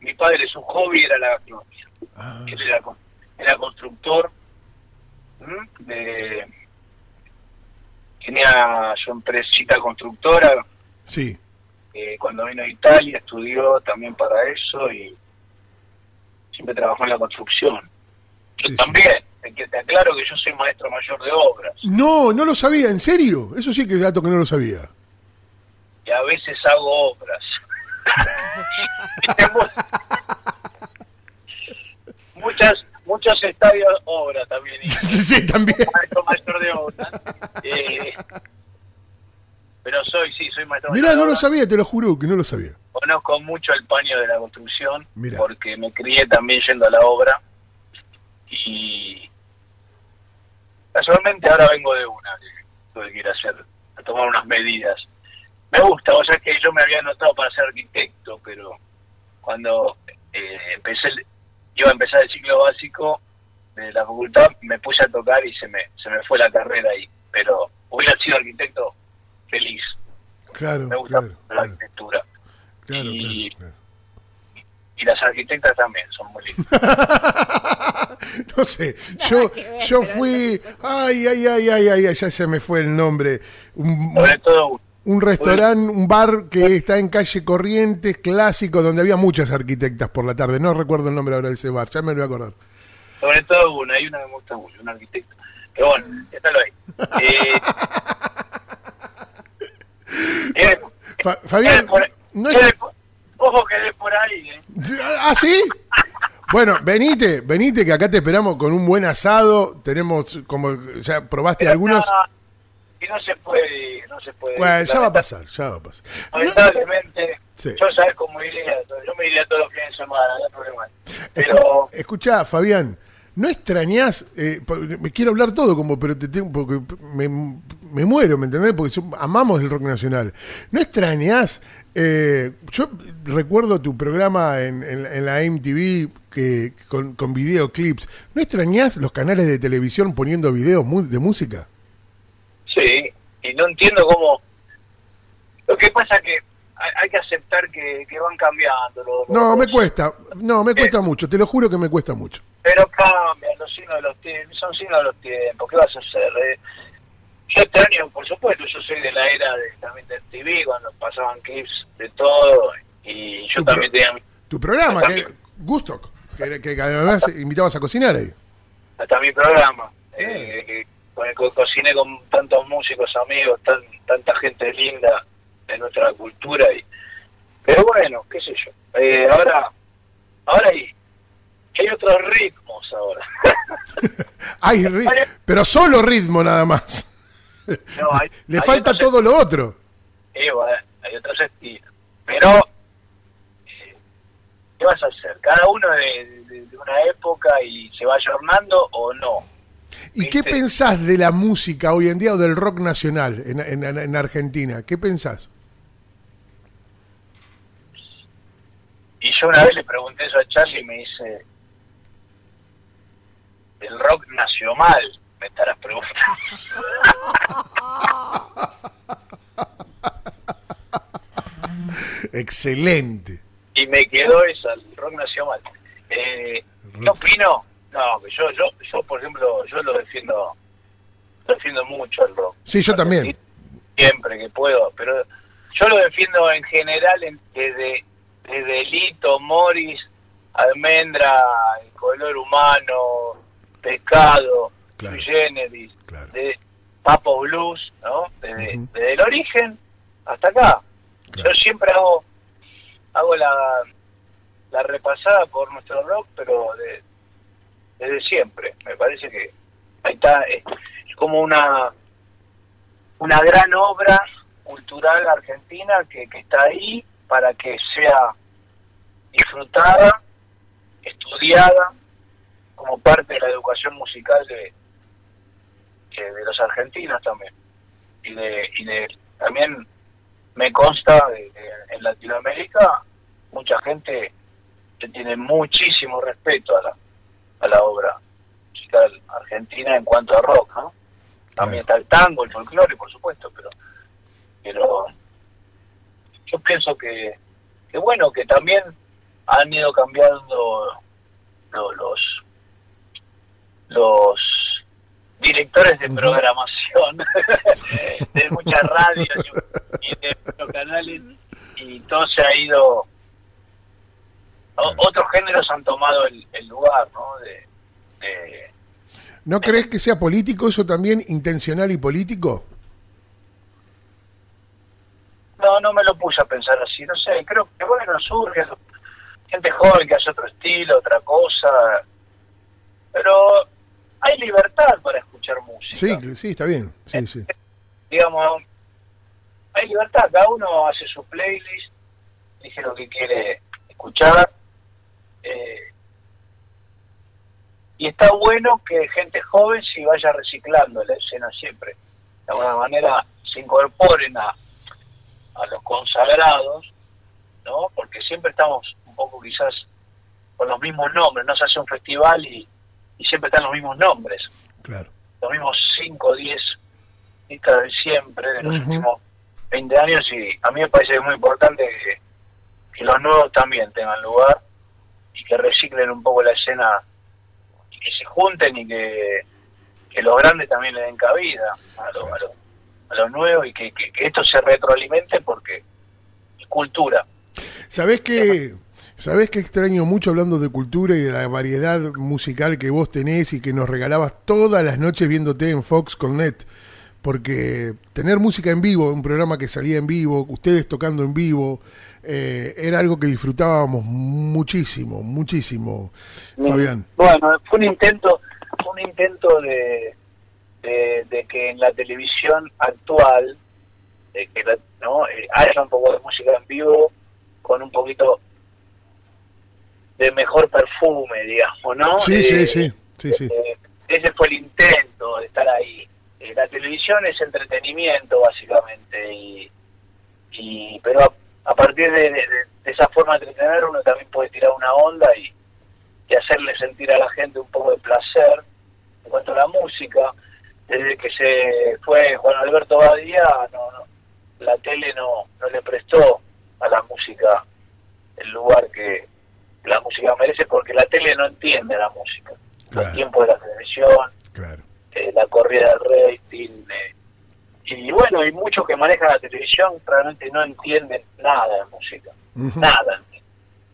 Mi padre, su hobby era la gastronomía. Ah, Él era, era constructor. De, tenía su empresita constructora sí, eh, cuando vino a Italia estudió también para eso y siempre trabajó en la construcción. Yo Sí, también, que te aclaro que yo soy maestro mayor de obras No, no lo sabía, ¿en serio? Eso sí que es dato que no lo sabía. y a veces hago obras. Muchas, muchos estadios obra también. sí, también. maestro mayor de obras. Eh, pero soy, sí, soy maestro Mirá, mayor de no lo sabía, te lo juro que no lo sabía. Conozco mucho el paño de la construcción Mira. porque me crié también yendo a la obra y casualmente ahora vengo de una que tuve que ir a hacer, a tomar unas medidas. Me gusta, o sea que yo me había anotado para ser arquitecto, pero cuando eh, empecé, iba a empezar el ciclo básico de la facultad, me puse a tocar y se me, se me fue la carrera ahí, pero hubiera sido arquitecto feliz, Claro, me gusta claro, la claro, arquitectura. claro, y- claro, Y las arquitectas también son muy lindas. No sé, yo, yo fui, ay, ay, ay, ay, ay, ay, ya se me fue el nombre. Un, Sobre todo un restaurante, un bar que está en calle Corrientes, clásico, donde había muchas arquitectas por la tarde. No recuerdo el nombre ahora de ese bar, ya me lo voy a acordar. Sobre todo una, hay una que me gusta mucho, un arquitecto. Pero bueno, déjalo ahí. Eh, Eh, Fa- Fabián, Por- no es- por- Ojo que de por ahí, ¿eh? ¿Ah, sí? Bueno, venite, venite que acá te esperamos con un buen asado. Tenemos, como ya probaste Pero algunos. no, y no se puede ir, no se puede ir. Bueno, ya va a pasar, ya va a pasar. Lamentablemente, Sí. yo sabes cómo iría, yo me iría todos los fines de semana, no hay problema. Pero escuchá, Fabián, ¿no extrañás? eh, me quiero hablar todo como, pero te tengo, porque me, me muero, ¿me entendés? Porque amamos el rock nacional. ¿No extrañás? Eh, yo recuerdo tu programa en, en- en la MTV que, con, con videoclips. ¿No extrañás los canales de televisión poniendo videos mu- de música? sí, y no entiendo cómo... Lo que pasa es que hay, que aceptar que, que van cambiando los... No, los- me cuesta, no, me cuesta mucho, te lo juro que me cuesta mucho. Pero cambian los signos de los tiempos, son signos de los tiempos, ¿qué vas a hacer? eh? Yo extraño, por supuesto, yo soy de la era de, también de TV, cuando pasaban clips de todo, y yo también tenía mi- Tu programa, que. Gustock, que, que además invitabas a cocinar ahí. hasta mi programa, eh, que- con el que cociné con tantos músicos amigos, tan, tanta gente linda de nuestra cultura, y pero bueno, qué sé yo, eh, ahora, ahora hay, hay otros ritmos ahora. Hay ri- pero solo ritmo nada más. No, hay- Le hay falta todo lo otro. Eh, bueno, hay otros estilos. Pero, eh, ¿qué vas a hacer? Cada uno de, de- de una época y se va ayornando o no. ¿Y qué pensás de la música hoy en día o del rock nacional en, en- en Argentina? ¿Qué pensás? Y yo una vez le pregunté eso a Charlie y me dice, el rock nació mal, me estarás preguntando. Excelente. y me quedó esa, el rock nació mal. Eh, ¿Qué opino? No, yo, yo, yo, por ejemplo, yo lo defiendo, lo defiendo mucho el rock. Sí, yo también. siempre que puedo, pero yo lo defiendo en general en- desde, desde Lito, Morris, Almendra, El Color Humano, Pescado, Claro. Generis, Claro. de Papo Blues, ¿no? Desde, desde el origen hasta acá. Claro. Yo siempre hago hago la, la repasada por nuestro rock, pero de- desde siempre. Me parece que ahí está, es, es como una una gran obra cultural argentina que, que está ahí para que sea disfrutada, estudiada como parte de la educación musical de, de, de los argentinos también. Y de, y de también me consta de que en Latinoamérica mucha gente que tiene muchísimo respeto a la, a la obra musical argentina en cuanto a rock, ¿no? También está el tango, el folclore, por supuesto, pero pero yo pienso que, que bueno, que también han ido cambiando lo- los los directores de programación de muchas radios y de muchos canales y todo se ha ido o- otros géneros han tomado el, el lugar ¿no? de, de- ¿No crees que sea político eso también, intencional y político? no no me lo puse a pensar así no sé creo que bueno surge gente joven que hace otro estilo otra cosa pero hay libertad para escuchar música Sí, sí, está bien. Sí, sí. digamos, hay libertad, cada uno hace su playlist, elige lo que quiere escuchar. eh, y está bueno que gente joven se vaya reciclando la escena siempre. De alguna manera se incorporen a, a los consagrados, ¿no? Porque siempre estamos un poco quizás con los mismos nombres, no se hace un festival y, y siempre están los mismos nombres Claro. Los mismos 5 o 10 artistas de siempre, de los últimos 20 años, y a mí me parece muy importante que, que los nuevos también tengan lugar y que reciclen un poco la escena, y que se junten y que, que los grandes también le den cabida a los, a los, a los nuevos y que, que- que esto se retroalimente porque es cultura. ¿Sabés que ¿Sabés que extraño mucho hablando de cultura y de la variedad musical que vos tenés y que nos regalabas todas las noches viéndote en Fox con Net? porque tener música en vivo, un programa que salía en vivo, ustedes tocando en vivo, eh, era algo que disfrutábamos muchísimo, muchísimo, Fabián. Bueno, fue un intento, un intento de, de, que en la televisión actual, de que ¿no? Eh, haya un poco de música en vivo con un poquito de mejor perfume, digamos, ¿no? Sí, sí, sí, sí, sí. ese fue el intento de estar ahí. Eh, la televisión es entretenimiento básicamente y, y pero a, partir de, esa forma de entretener uno también puede tirar una onda y, hacerle sentir a la gente un poco de placer en cuanto a la música desde que se fue Juan Alberto Badía no, la tele no, no le prestó a la música el lugar que la música merece porque la tele no entiende la música el tiempo de la televisión claro eh, la corrida del rating. Eh, y bueno, hay muchos que manejan la televisión realmente no entienden nada de música, nada.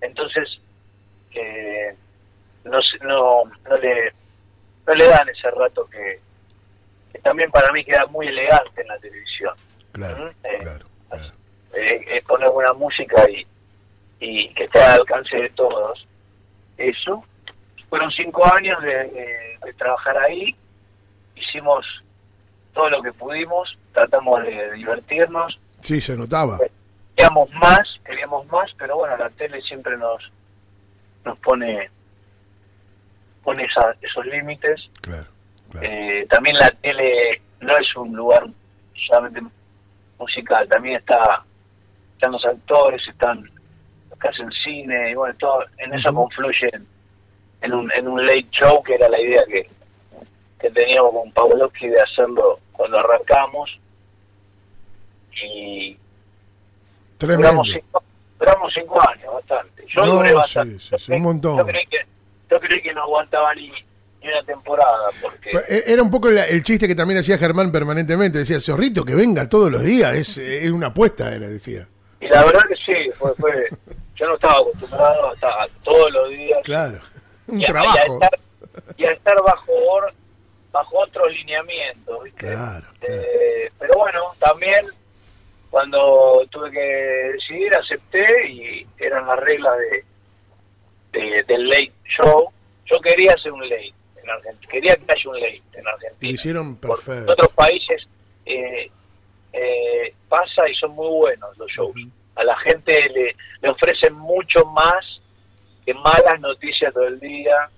Entonces, eh, no, no, no, le, no le dan ese rato que, también para mí queda muy elegante en la televisión. Claro, ¿Mm? claro, poner buena música y, y que esté al alcance de todos. Eso. Fueron cinco años de trabajar ahí hicimos todo lo que pudimos, tratamos de divertirnos. Sí, se notaba. Queríamos más, queríamos más, pero bueno, la tele siempre nos nos pone pone esos límites. Claro, eh, también la tele no es un lugar solamente musical, también está están los actores, están que hacen cine, y bueno, todo en eso confluyen en un, en un late show que era la idea que, que teníamos con Pavlovsky de hacerlo cuando arrancamos. Y duramos cinco, duramos cinco años bastante. Yo duré bastante. un montón. Yo creí que, yo creí que no aguantaba ni, una temporada porque e, era un poco el, chiste que también hacía Germán permanentemente decía zorrito que venga todos los días es, es una apuesta era decía. Y la verdad que sí fue, fue yo no estaba acostumbrado a estar todos los días claro un trabajo y a estar, y a estar bajo bajo otros lineamientos, ¿viste? Eh, pero bueno, también cuando tuve que decidir acepté y eran las reglas de, del late show. Yo quería hacer un late en Argentina, quería que haya un late en Argentina. hicieron perfecto. En otros países eh, eh, pasa y son muy buenos los shows. A la gente le, le ofrecen mucho más que malas noticias todo el día,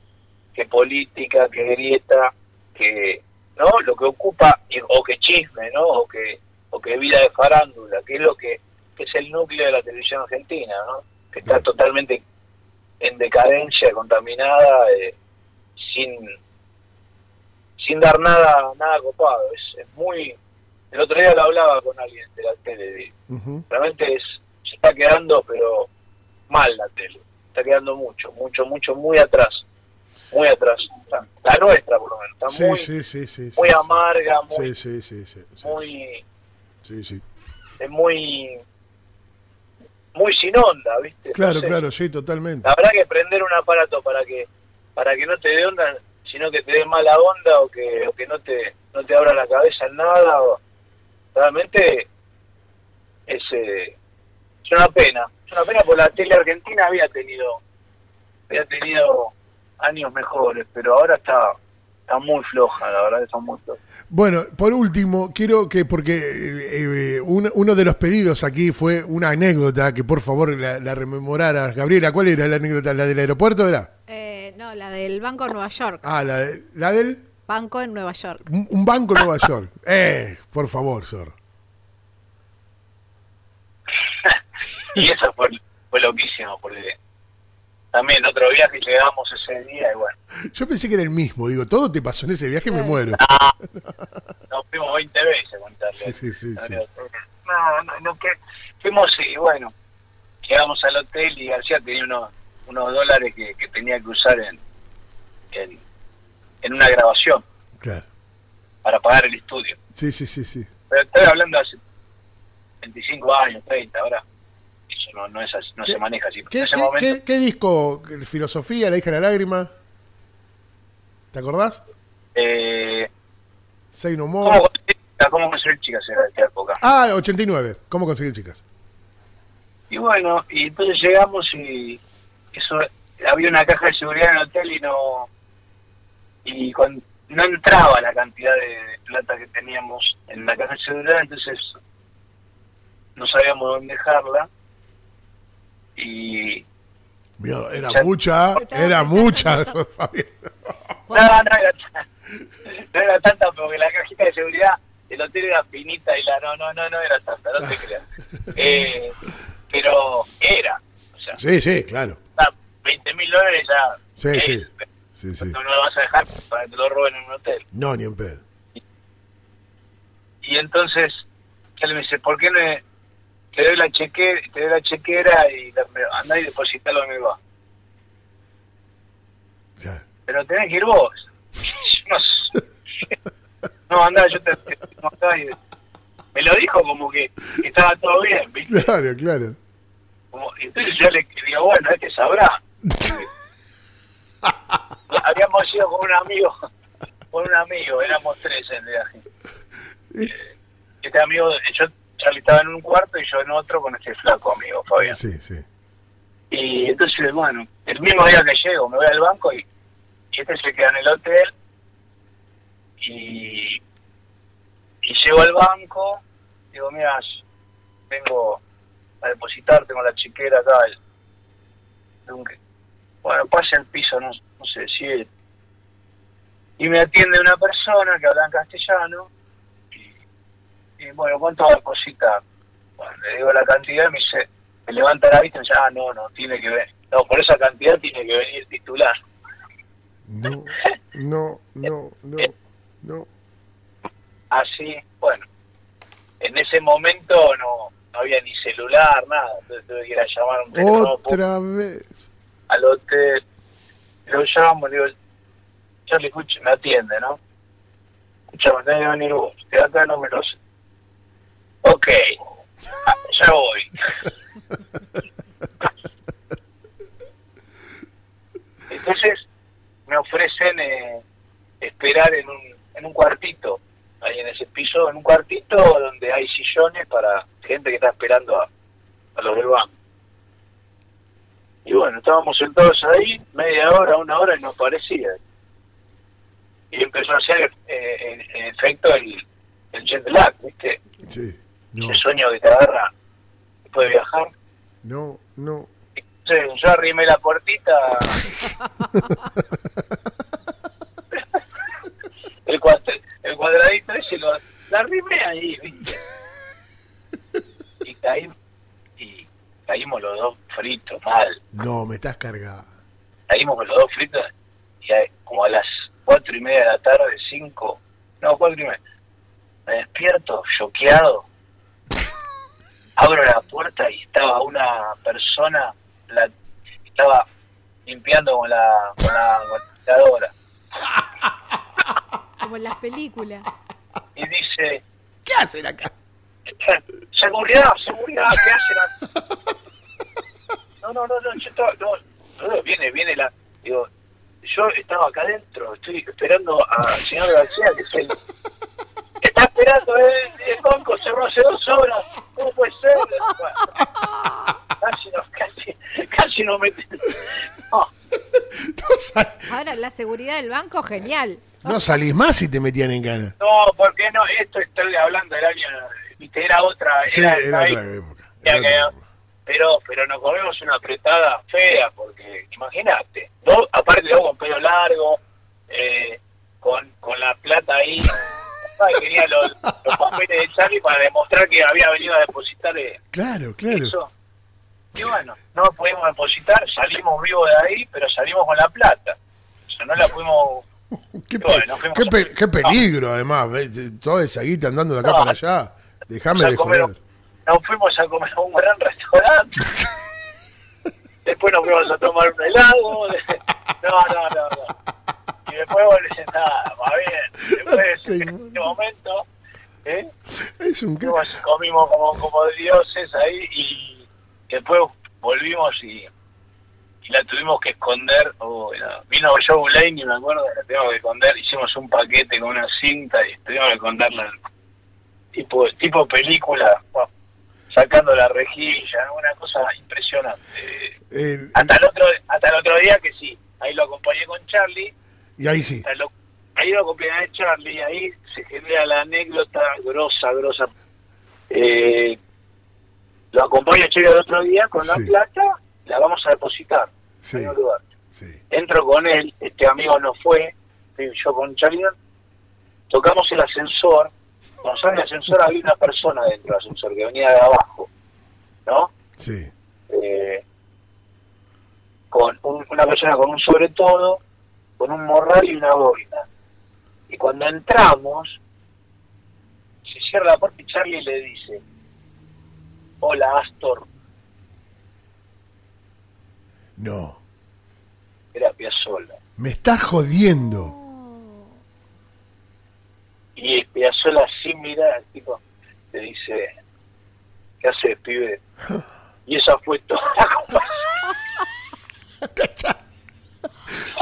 que política, que grieta que no lo que ocupa o que chisme no o que o que vida de farándula que es lo que, es el núcleo de la televisión argentina no que está totalmente en decadencia contaminada eh, sin sin dar nada nada copado. Es, muy el otro día lo hablaba con alguien de la tele realmente es está quedando pero mal la tele está quedando mucho mucho mucho muy atrás muy atrás. La nuestra, por lo menos. Está muy, sí, sí, sí, muy amarga, muy. Sí, sí, sí, Muy. Sí, sí. Es muy. Muy sin onda, ¿viste? Claro, claro, sí, totalmente. Habrá que prender un aparato para que para que no te dé onda, sino que te dé mala onda o que, o que no te no te abra la cabeza en nada. realmente es, eh, es una pena. Es una pena porque la tele argentina había tenido había tenido años mejores, pero ahora está está muy floja, la verdad está muy floja. Bueno, por último, quiero que, porque eh, eh, uno, de los pedidos aquí fue una anécdota, que por favor la, la rememoraras. Gabriela, ¿cuál era la anécdota? ¿La del aeropuerto era? Eh, no, la del Banco de Nueva York. Ah, la, la del... Banco en Nueva York. Un, banco en Nueva York. Eh, por favor, Sor. y eso fue, fue loquísimo, porque también otro viaje llegamos ese día y bueno. Yo pensé que era el mismo, digo, todo te pasó en ese viaje, me muero. nos fuimos 20 veces con Sí, sí, sí. No, no, no, que fuimos y bueno, llegamos al hotel y García tenía unos, unos dólares que, que tenía que usar en, en, en una grabación. Claro. Para pagar el estudio. Sí, sí, sí, sí. Pero estoy hablando hace 25 años, 30, ahora no, no, es no se maneja así. ¿Qué, qué, qué, disco? ¿Filosofía? ¿La hija de la lágrima? ¿Te acordás? Eh, Say No More. ¿Cómo, conseguir chicas en esta época. Ah, 89. ¿Cómo conseguir chicas? Y bueno, y entonces llegamos y eso había una caja de seguridad en el hotel y no y con, no entraba la cantidad de plata que teníamos en la caja de seguridad, entonces no sabíamos dónde dejarla y Mira, era Ya- mucha, era mucha, no, no era, tan- no era tanta porque la cajita de seguridad del hotel era finita y la no, no, no, no era tanta, no te creas. Eh, pero era, o sea, Sí, sí, claro. 20 mil dólares ya. Sí, eh, sí. Sí, sí. No lo vas a dejar para que te lo roben en un hotel. No, ni en pedo. Y entonces, él me dice, ¿por qué no te doy la chequera, te doy la chequera y la, andá y depositalo en el banco? Ya. Pero tenés que ir vos. No, no andá, yo te, no, y- me lo dijo como que, que estaba todo bien, ¿viste? Claro, claro. Como- entonces yo le digo, bueno, este sabrá. Habíamos ido con un amigo, con un amigo, éramos tres en el viaje. Eh, Este amigo, yo, Charlie estaba en un cuarto y yo en otro con este flaco amigo, Fabián. Sí, sí. Y entonces, bueno, el mismo día que llego, me voy al banco y, y este se queda en el hotel. Y, y llego al banco, digo, mira, vengo a depositar, tengo la chiquera acá. el- bueno, pasa el piso, no, no sé, siete. Y me atiende una persona que habla en castellano. Y, bueno, ¿cuánto va a depositar? Bueno, le digo la cantidad y me dice, me levanta la vista y me dice, ah, no, no, tiene que ver. No, por esa cantidad tiene que venir el titular. No, no, no, no, no. Así, bueno, en ese momento no, no había ni celular, nada. Entonces tuve que ir a llamar a un Otra vez. al hotel. Lo llamo, le digo, Charlie, escuche, me atiende, ¿no? Escuchame, tenés que venir vos. Que acá no me lo sé. Ok, Ah, ya voy. Entonces me ofrecen eh, esperar en un, en un cuartito, ahí en ese piso, en un cuartito donde hay sillones para gente que está esperando a, a los del banco. Y bueno, estábamos sentados ahí media hora, una hora y no parecía. Y empezó a hacer eh, en, efecto el, el jet ¿viste? Sí. No, El sueño que te agarra después de viajar. no, no. Entonces yo arrimé la puertita. el, cuadra- el cuadradito ese lo la arrimé ahí, ¿viste? Y caí, y caímos los dos fritos, mal. No, me estás cargado. Caímos con los dos fritos y a- como a las cuatro y media de la tarde, cinco, no, cuatro y media, me despierto, choqueado. Abro la puerta y estaba una persona, la, estaba limpiando con la, con la con la limpiadora. Como en las películas. y dice, ¿Qué hacen acá? seguridad, seguridad, ¿qué hacen? acá?" No, no, no, no, yo estaba, no, no, no, viene, viene la, digo, yo estaba acá adentro, estoy esperando al señor García, que es el, esperando el, el banco, cerró hace dos horas, ¿cómo puede ser? Bueno, casi no, casi, casi no me, no, No, sal- Ahora, la seguridad del banco, genial. no salís más si te metían en gana. no, porque no, esto estoy hablando del año, viste, era otra, Sí, era, otra época. Ya era que- otra época. pero pero nos comimos una apretada fea porque imagínate aparte yo con pelo largo eh, con, con la plata ahí Ay, quería los, los papeles de Charlie para demostrar que había venido a depositar eh, Claro, claro. eso y bueno no pudimos depositar salimos vivos de ahí pero salimos con la plata o sea no la pudimos Qué, Bueno, a- peligro, además. ¿ves? Toda esa guita andando de acá No. para allá. Déjame de comer- joder. nos fuimos a comer a un gran restaurante. después nos fuimos a tomar un helado. No, no, no, no. Y después dice, nada, va bien. Después, en este momento, ¿eh? Es un... y comimos como, como dioses ahí y después volvimos y, y la tuvimos que esconder. Oh, no. Vino Joe Blaney, me acuerdo, la tuvimos que esconder. Hicimos un paquete con una cinta y tuvimos que esconderla. Y tipo, tipo película, bueno, sacando la rejilla, una cosa impresionante. Hasta el otro, hasta el otro día que sí, ahí lo acompañé con Charlie, y ahí sí. lo- ahí lo acompañé a Charlie, ahí se genera la anécdota grosa, grosa. Eh, lo acompaño a Charlie el otro día con la plata, la vamos a depositar Sí, en un lugar. sí. Entro con él, este amigo no fue, yo con Charlie, tocamos el ascensor, cuando sale el ascensor había una persona dentro del ascensor que venía de abajo, ¿no? Sí. Eh, con un- una persona con un sobre todo, con un morral y una boina. Y cuando entramos, se cierra la puerta y Charlie le dice, hola Astor, No. era Piazzolla. Me estás jodiendo. Y Piazzolla así mira, el tipo le dice, ¿qué haces, pibe? Y esa fue toda la conversación.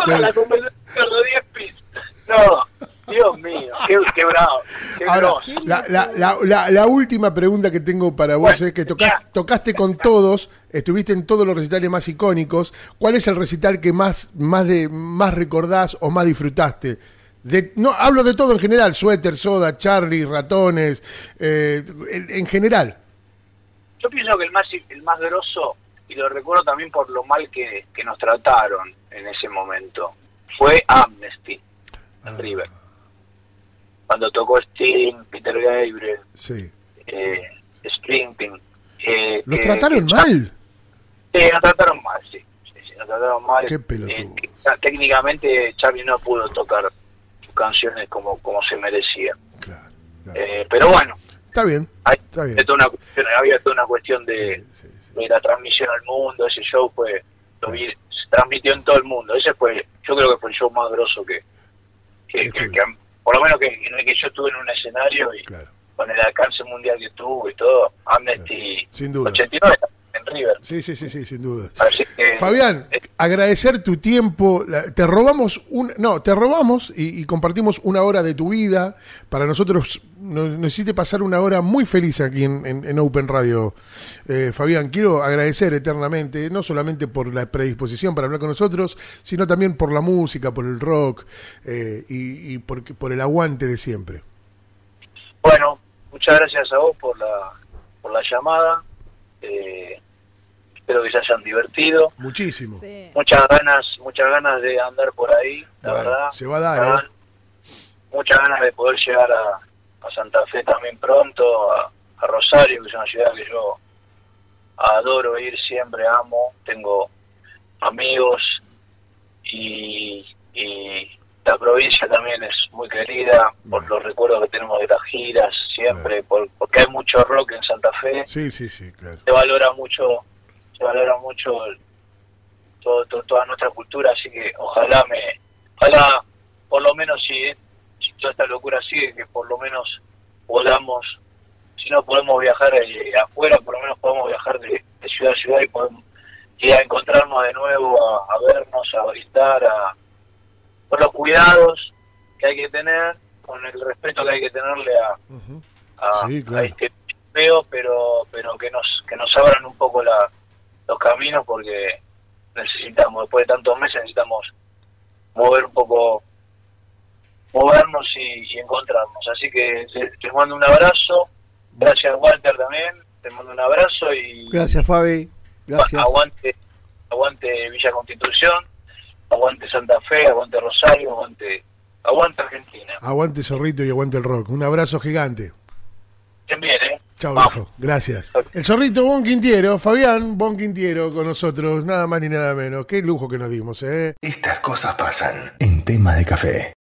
Toda la conversación de 10 pisos. No, Dios mío, qué, qué bravo, qué Ahora, la, la, la, la, la última pregunta que tengo para vos Bueno, es que tocaste, tocaste con todos, estuviste en todos los recitales más icónicos. ¿Cuál es el recital que más, más, de, más recordás o más disfrutaste? De, no, hablo de todo en general, suéter, soda, Charlie, ratones, eh, en, en general. Yo pienso que el más el más grosso, y lo recuerdo también por lo mal que, que nos trataron en ese momento, fue Amnesty en River. Cuando tocó Sting, Peter Gabriel, Sí. eh, Springsteen. eh, ¿Los que- trataron que- mal? Sí, nos trataron mal, sí. sí, sí, nos trataron mal. Qué pelotudos. Eh, técnicamente Charlie no pudo tocar sus canciones como, como se merecía. Claro. claro. Eh, pero bueno, Está bien. Está bien. toda una cuestión- había toda una cuestión de, Sí, de la transmisión al mundo, ese show fue, lo vi- se transmitió en todo el mundo, ese fue, yo creo que fue el show más grosso que, que, Que que- por lo menos que, en el que yo estuve en un escenario y Claro. con el alcance mundial que tuvo y todo, Amnesty Sin dudas. 89 en River, Sí, sí, sí, sí, sin duda. que Fabián, eh, agradecer tu tiempo. Te robamos un, no, te robamos y, y compartimos una hora de tu vida. Para nosotros nos, nos hiciste pasar una hora muy feliz aquí en, en- en Open Radio. Eh, Fabián, quiero agradecer eternamente, no solamente por la predisposición para hablar con nosotros, sino también por la música, por el rock eh, y, y por, por el aguante de siempre. Bueno, muchas gracias a vos por la, por la llamada. Eh, espero que se hayan divertido. Muchísimo. Sí. Muchas ganas, muchas ganas de andar por ahí, la Bueno, verdad. se va a dar, Muchas ¿eh? ganas- Muchas ganas de poder llegar a, a Santa Fe también pronto, a, a Rosario, que es una ciudad que yo adoro ir, siempre amo. Tengo amigos y, y la provincia también es muy querida por los recuerdos que tenemos de las giras, siempre, por- porque hay mucho rock en Santa Fe Sí, sí, sí, claro. se valora mucho se valora mucho todo, todo- toda nuestra cultura así que ojalá me ojalá por lo menos si, si toda esta locura sigue que por lo menos podamos si no podemos viajar eh, afuera por lo menos podemos viajar de, de ciudad a ciudad y podemos ir a encontrarnos de nuevo a, a vernos a brindar a con los cuidados que hay que tener con el respeto que hay que tenerle a, Ujú. a, Sí, claro. a este feo, pero pero que nos que nos abran un poco la, los caminos porque necesitamos después de tantos meses necesitamos mover un poco movernos y, y encontrarnos así que te, te mando un abrazo gracias Walter también te mando un abrazo y Gracias, Fabi. Gracias. aguante aguante Villa Constitución aguante Santa Fe aguante Rosario aguante aguante Argentina Aguante Zorrito y aguante el rock. Un abrazo gigante. Estén bien eh Chao, viejo. Gracias. El zorrito Bon Quintiero, Fabián Bon Quintiero con nosotros, nada más ni nada menos. Qué lujo que nos dimos, ¿eh? Estas cosas pasan en tema de café.